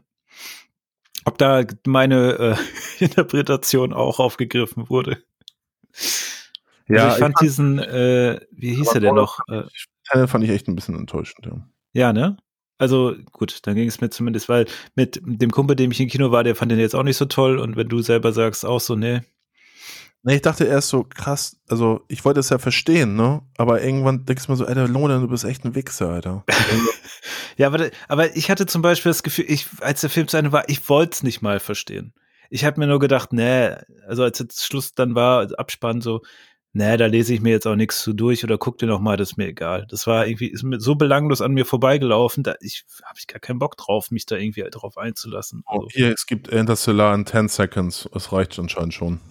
ob da meine äh, *laughs* Interpretation auch aufgegriffen wurde. Ja, also ich fand diesen, äh, wie hieß er denn noch? Äh, Teil fand ich echt ein bisschen enttäuschend, ja. Ja, ne? Also gut, dann ging es mir zumindest, weil mit dem Kumpel, dem ich im Kino war, der fand den jetzt auch nicht so toll und wenn du selber sagst, auch so, ne? Nee, ich dachte erst so krass, also ich wollte es ja verstehen, ne? Aber irgendwann denkst du mir so, Alter, Nolan, du bist echt ein Wichser, Alter. *laughs* Ja, aber, aber ich hatte zum Beispiel das Gefühl, ich, als der Film zu Ende war, ich wollte es nicht mal verstehen. Ich habe mir nur gedacht, nee, also als jetzt Schluss dann war, also Abspann so, nee, da lese ich mir jetzt auch nichts zu durch oder guck dir noch mal, das ist mir egal. Das war irgendwie ist mir so belanglos an mir vorbeigelaufen, da ich habe ich gar keinen Bock drauf, mich da irgendwie drauf einzulassen. Oh, Also. hier, es gibt Interstellar in 10 Seconds. Das reicht anscheinend schon. *laughs*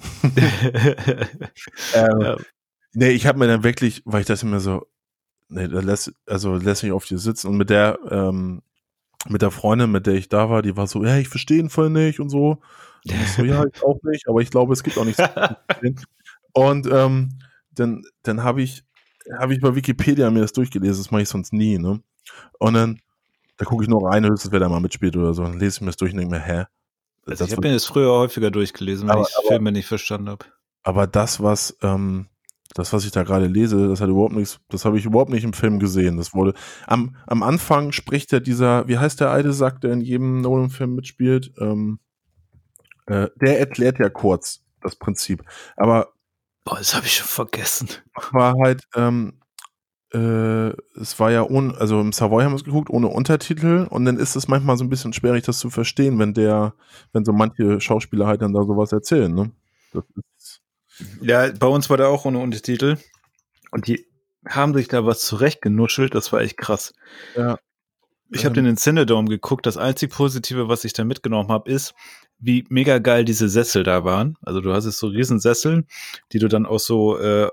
Ähm, ja. Nee, ich habe mir dann wirklich, weil ich das immer so, nee, da lässt, also lässt mich auf dir sitzen und mit der, ähm, mit der Freundin, mit der ich da war, die war so, ja, ich verstehe ihn voll nicht und so. Und ich so, ja, *laughs* ich auch nicht, aber ich glaube, es gibt auch nichts. *laughs* und ähm, dann, dann habe ich, habe ich bei Wikipedia mir das durchgelesen, das mache ich sonst nie, ne? Und dann, da gucke ich nur rein, höchstens, wer da mal mitspielt oder so, dann lese ich mir das durch und denke mir, hä? Also ich habe mir das früher häufiger durchgelesen, wenn Aber- ich Filme nicht verstanden habe. Aber das, was, ähm, das, was ich da gerade lese, das hat überhaupt nichts, das habe ich überhaupt nicht im Film gesehen. Das wurde, am, am Anfang spricht ja dieser, wie heißt der alte Sack, der in jedem Nolan-Film mitspielt? Ähm, äh, der erklärt ja kurz das Prinzip. Aber Boah, das habe ich schon vergessen. war halt, ähm, äh, es war ja ohne, also im Savoy haben wir es geguckt, ohne Untertitel und dann ist es manchmal so ein bisschen schwierig, das zu verstehen, wenn der, wenn so manche Schauspieler halt dann da sowas erzählen, ne? Das ist, Ja, bei uns war der auch ohne Untertitel. Und die haben sich da was zurechtgenuschelt, das war echt krass. Ja. Ich habe den in Cinedome geguckt. Das einzig Positive, was ich da mitgenommen habe, ist, wie mega geil diese Sessel da waren. Also du hast jetzt so riesen Sesseln, die du dann auch so, äh,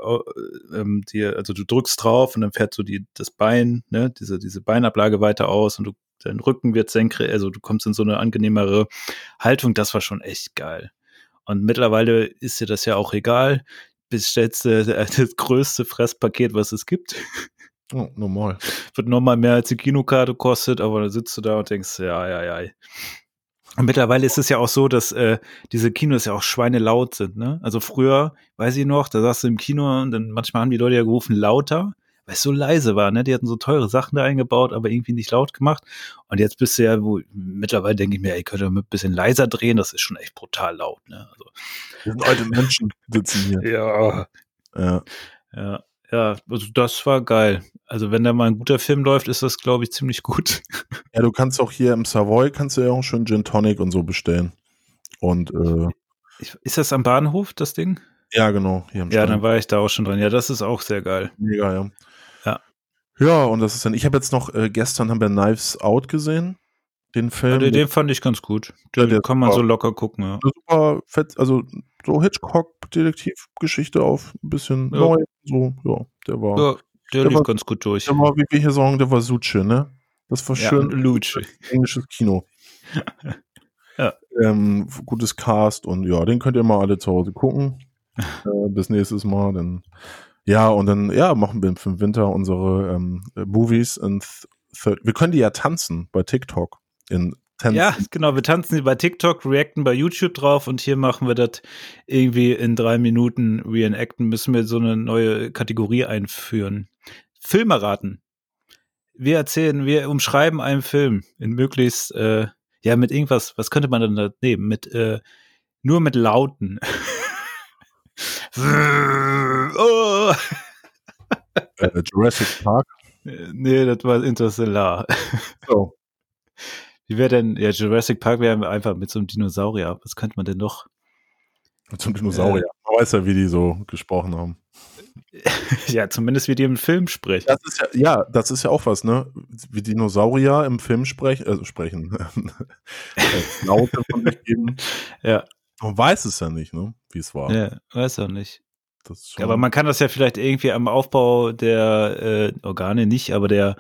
ähm, dir, also du drückst drauf und dann fährt so die, das Bein, ne, diese, diese Beinablage weiter aus und du, dein Rücken wird senkrecht, also du kommst in so eine angenehmere Haltung. Das war schon echt geil. Und mittlerweile ist dir das ja auch egal. Bestellst du *laughs* das größte Fresspaket, was es gibt. Oh, normal. Wird nochmal mehr als die Kinokarte kostet, aber dann sitzt du da und denkst, ja, ja, ja. Und mittlerweile ist es ja auch so, dass äh, diese Kinos ja auch schweinelaut sind. Ne? Also früher, weiß ich noch, da saß du im Kino und dann manchmal haben die Leute ja gerufen lauter, weil es so leise war. Ne? Die hatten so teure Sachen da eingebaut, aber irgendwie nicht laut gemacht. Und jetzt bist du ja, wo mittlerweile denke ich mir, ey, könnt ihr ein bisschen leiser drehen, das ist schon echt brutal laut. Ne? Also, sind alte Menschen sitzen hier. ja, Ja. ja. Ja, also das war geil. Also wenn da mal ein guter Film läuft, ist das, glaube ich, ziemlich gut. ja, du kannst auch hier im Savoy, kannst du ja auch schon Gin Tonic und so bestellen. Und äh, Ist das am Bahnhof, das Ding? ja, genau. Ja, dann war ich da auch schon dran. Ja, das ist auch sehr geil. Mega, ja. Ja. Ja, und das ist dann, ich habe jetzt noch, äh, gestern haben wir Knives Out gesehen, den Film. den, den fand ich ganz gut. Ja, Den der kann man war- so locker gucken, ja. super fett, also so Hitchcock-Detektivgeschichte auf ein bisschen Ja. neu, so, ja, der war, Ja, der Der lief war- ganz gut durch. der war, wie wir hier sagen, der war Suche, ne? Das war Ja, schön Lutsche. englisches Kino. *laughs* Ja. Ähm, gutes Cast und ja, den könnt ihr mal alle zu Hause gucken. *laughs* äh, bis nächstes Mal, dann ja, und dann, ja, machen wir im Winter unsere ähm, Movies third. Wir können die ja tanzen bei TikTok in Tänzen. Ja, genau. Wir tanzen die bei TikTok, reacten bei YouTube drauf und hier machen wir das irgendwie in drei Minuten reenacten. Müssen wir so eine neue Kategorie einführen. Filme raten. Wir erzählen, wir umschreiben einen Film in möglichst, äh, ja, mit irgendwas, was könnte man denn da nehmen? Mit, äh, nur mit Lauten. *laughs* oh. äh, Jurassic Park. Nee, das war Interstellar. So. Wie wäre denn, ja, Jurassic Park wäre einfach mit so einem Dinosaurier. Was könnte man denn noch? Zum Dinosaurier. Man weiß ja, wie die so gesprochen haben. *laughs* ja, zumindest wie die im Film sprechen. Das ja, ja, das ist ja auch was, ne? Wie Dinosaurier im Film sprechen, also *laughs* sprechen, äh, Laute von sich geben. *laughs* Ja, Man weiß es ja nicht, ne? Wie es war. ja, weiß auch nicht. Das ist schon, Aber man kann das ja vielleicht irgendwie am Aufbau der äh, Organe nicht, aber der,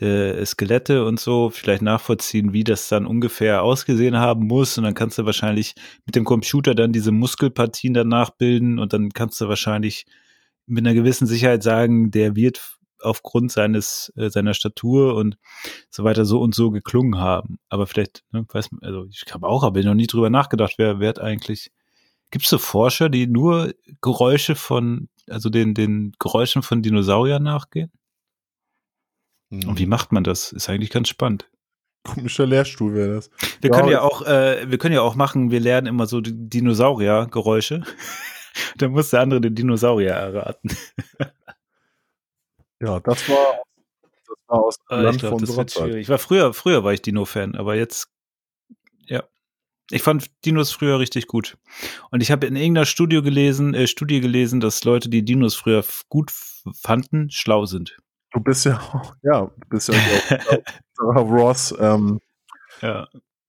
der Skelette und so vielleicht nachvollziehen, wie das dann ungefähr ausgesehen haben muss. Und dann kannst du wahrscheinlich mit dem Computer dann diese Muskelpartien danach bilden und dann kannst du wahrscheinlich mit einer gewissen Sicherheit sagen, der wird aufgrund seines äh, seiner Statur und so weiter so und so geklungen haben. Aber vielleicht, ne, weiß man, also ich habe auch, aber noch nie drüber nachgedacht, wer hat eigentlich Gibt es so Forscher, die nur Geräusche von, also den, den Geräuschen von Dinosauriern nachgehen? Hm. Und wie macht man das? Ist eigentlich ganz spannend. komischer Lehrstuhl wäre das. Wir Ja, können ja auch, äh, wir können ja auch machen, wir lernen immer so Dinosaurier-Geräusche. *laughs* Dann muss der andere den Dinosaurier erraten. Ja, das war, das war aus Äh, Land ich glaube, von das wird schwierig. Ich war früher, früher war ich Dino-Fan, aber jetzt, ja. Ich fand Dinos früher richtig gut. Und ich habe in irgendeiner Studio gelesen, äh, Studie gelesen, dass Leute, die Dinos früher gut fanden, schlau sind. Du bist ja, *laughs* auch- ja, du bist ja auch *laughs* Sarah Ross, ähm, Ja,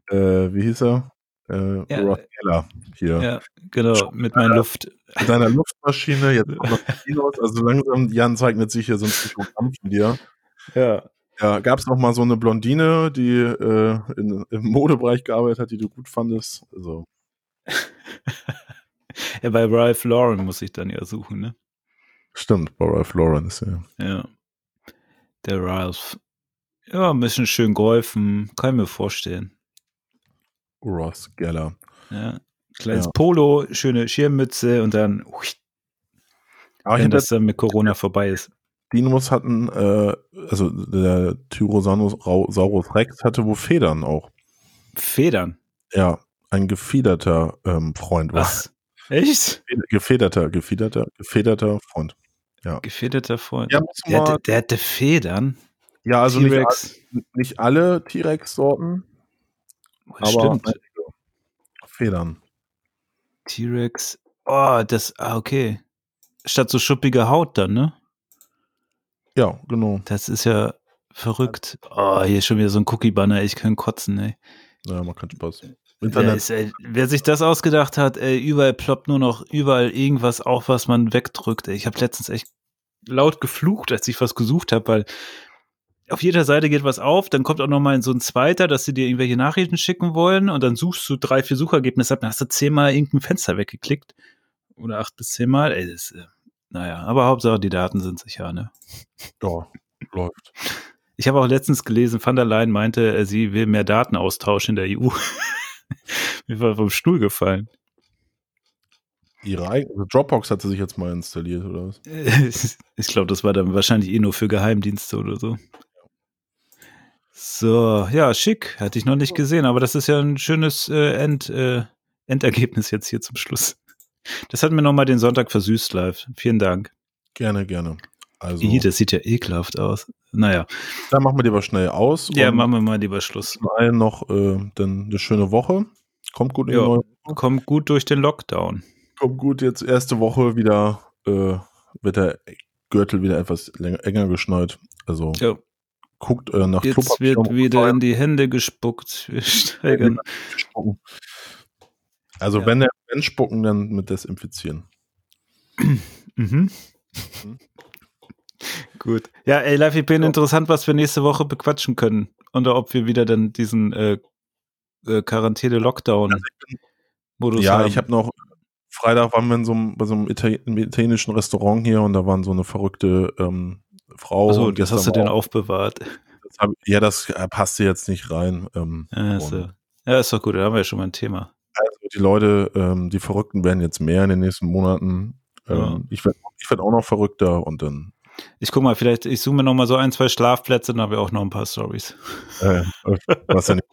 äh, wie hieß er? Äh, Ja. Ross Geller hier. ja, genau, mit meiner Luft. *laughs* Mit deiner Luftmaschine, jetzt kommt noch Kinos, also langsam, Jan zeichnet sich hier so ein Psychogramm von dir. Ja. Ja, gab es noch mal so eine Blondine, die äh, in, im Modebereich gearbeitet hat, die du gut fandest? Also, ja, bei Ralph Lauren muss ich dann ja suchen, ne? stimmt, bei Ralph Lauren ist ja. Ja. Der Ralph. Ja, ein bisschen schön geholfen, kann ich mir vorstellen. Ross Geller. Ja. Kleines Ja. Polo, schöne Schirmmütze und dann, hui, Aber wenn das dann mit Corona vorbei ist. Dinos hatten, äh, also der Tyrannosaurus Rex hatte wohl Federn auch. Federn. Ja, ein gefiederter ähm, Freund war. Was? Echt? Gefederter, gefederter, gefederter Freund. Gefederter Freund. Ja, muss der, hatte, der hatte Federn. ja also nicht, nicht alle T-Rex-Sorten, aber Stimmt. Federn. T-Rex. Oh, das, ah, okay. Statt so schuppige Haut dann, ne? Ja, genau. Das ist ja verrückt. Oh, hier ist schon wieder so ein Cookie-Banner, ich kann kotzen, ey. Ja, man kann Spaß. Wer, Internet. ist, ey, wer sich das ausgedacht hat, ey, überall ploppt nur noch überall irgendwas auf, was man wegdrückt. Ey. Ich habe letztens echt laut geflucht, als ich was gesucht habe, weil auf jeder Seite geht was auf, dann kommt auch noch mal so ein zweiter, dass sie dir irgendwelche Nachrichten schicken wollen und dann suchst du drei, vier Suchergebnisse ab, dann hast du zehnmal irgendein Fenster weggeklickt. Oder acht bis zehnmal. Ey, das, äh, naja, aber Hauptsache die Daten sind sicher, ne? Ja, läuft. Ich habe auch letztens gelesen, van der Leyen meinte, äh, sie will mehr Datenaustausch in der EU. *laughs* Mir war vom Stuhl gefallen. Ihre eigene Dropbox hat sie sich jetzt mal installiert, oder was? *laughs* Ich glaube, das war dann wahrscheinlich eh nur für Geheimdienste oder so. So, ja, schick. Hatte ich noch nicht gesehen, aber das ist ja ein schönes äh, End, äh, Endergebnis jetzt hier zum Schluss. Das hat mir nochmal den Sonntag versüßt live. Vielen Dank. Gerne, gerne. Also, Ih, das sieht ja ekelhaft aus. Naja, dann machen wir lieber schnell aus. ja, machen wir mal lieber Schluss. einen noch äh, dann eine schöne Woche. Kommt gut in die neue Kommt gut durch den Lockdown. Kommt gut, jetzt erste Woche wieder äh, wird der Gürtel wieder etwas länger, enger geschnallt. Also Ja, guckt äh, nach jetzt Klopapier wird wieder Feuer in die Hände gespuckt. *laughs* Wir spucken. Also Ja. wenn der wenn spucken, dann mit desinfizieren. *clears throat* Mhm. Gut. Ja, ey, live, ich bin interessant, was wir nächste Woche bequatschen können. Oder ob wir wieder dann diesen äh, äh, Quarantäne-Lockdown-Modus ja, haben. ich habe noch Freitag waren wir in so einem, bei so einem Italien, italienischen Restaurant hier und da waren so eine verrückte ähm, Frau. Und das hast du denn aufbewahrt. Das hab, ja, das äh, passte jetzt nicht rein. Ähm, Ja, so. und ja, ist doch gut, da haben wir ja schon mal ein Thema. also die Leute, ähm, die Verrückten werden jetzt mehr in den nächsten Monaten. Ähm, Ja. Ich werde ich werd auch noch verrückter und dann Ich guck mal, vielleicht, ich suche mir noch mal so ein, zwei Schlafplätze, dann haben wir auch noch ein paar Stories. äh, was ja nicht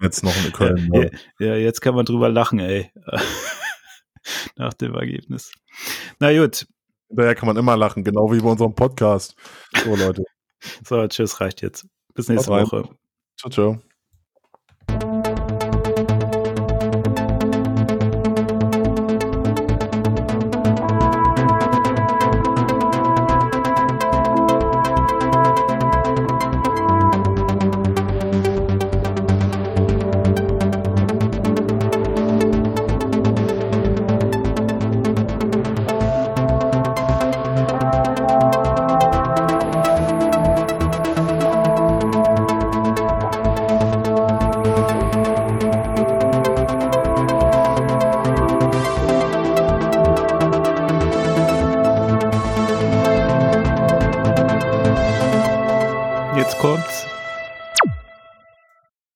jetzt noch in Köln. Ja, ne? ja, jetzt kann man drüber lachen, ey. *laughs* Nach dem Ergebnis. Na gut, Daher kann man immer lachen, genau wie bei unserem Podcast. So Leute, *laughs* so, tschüss, reicht jetzt. Bis nächste. Woche. ciao, ciao.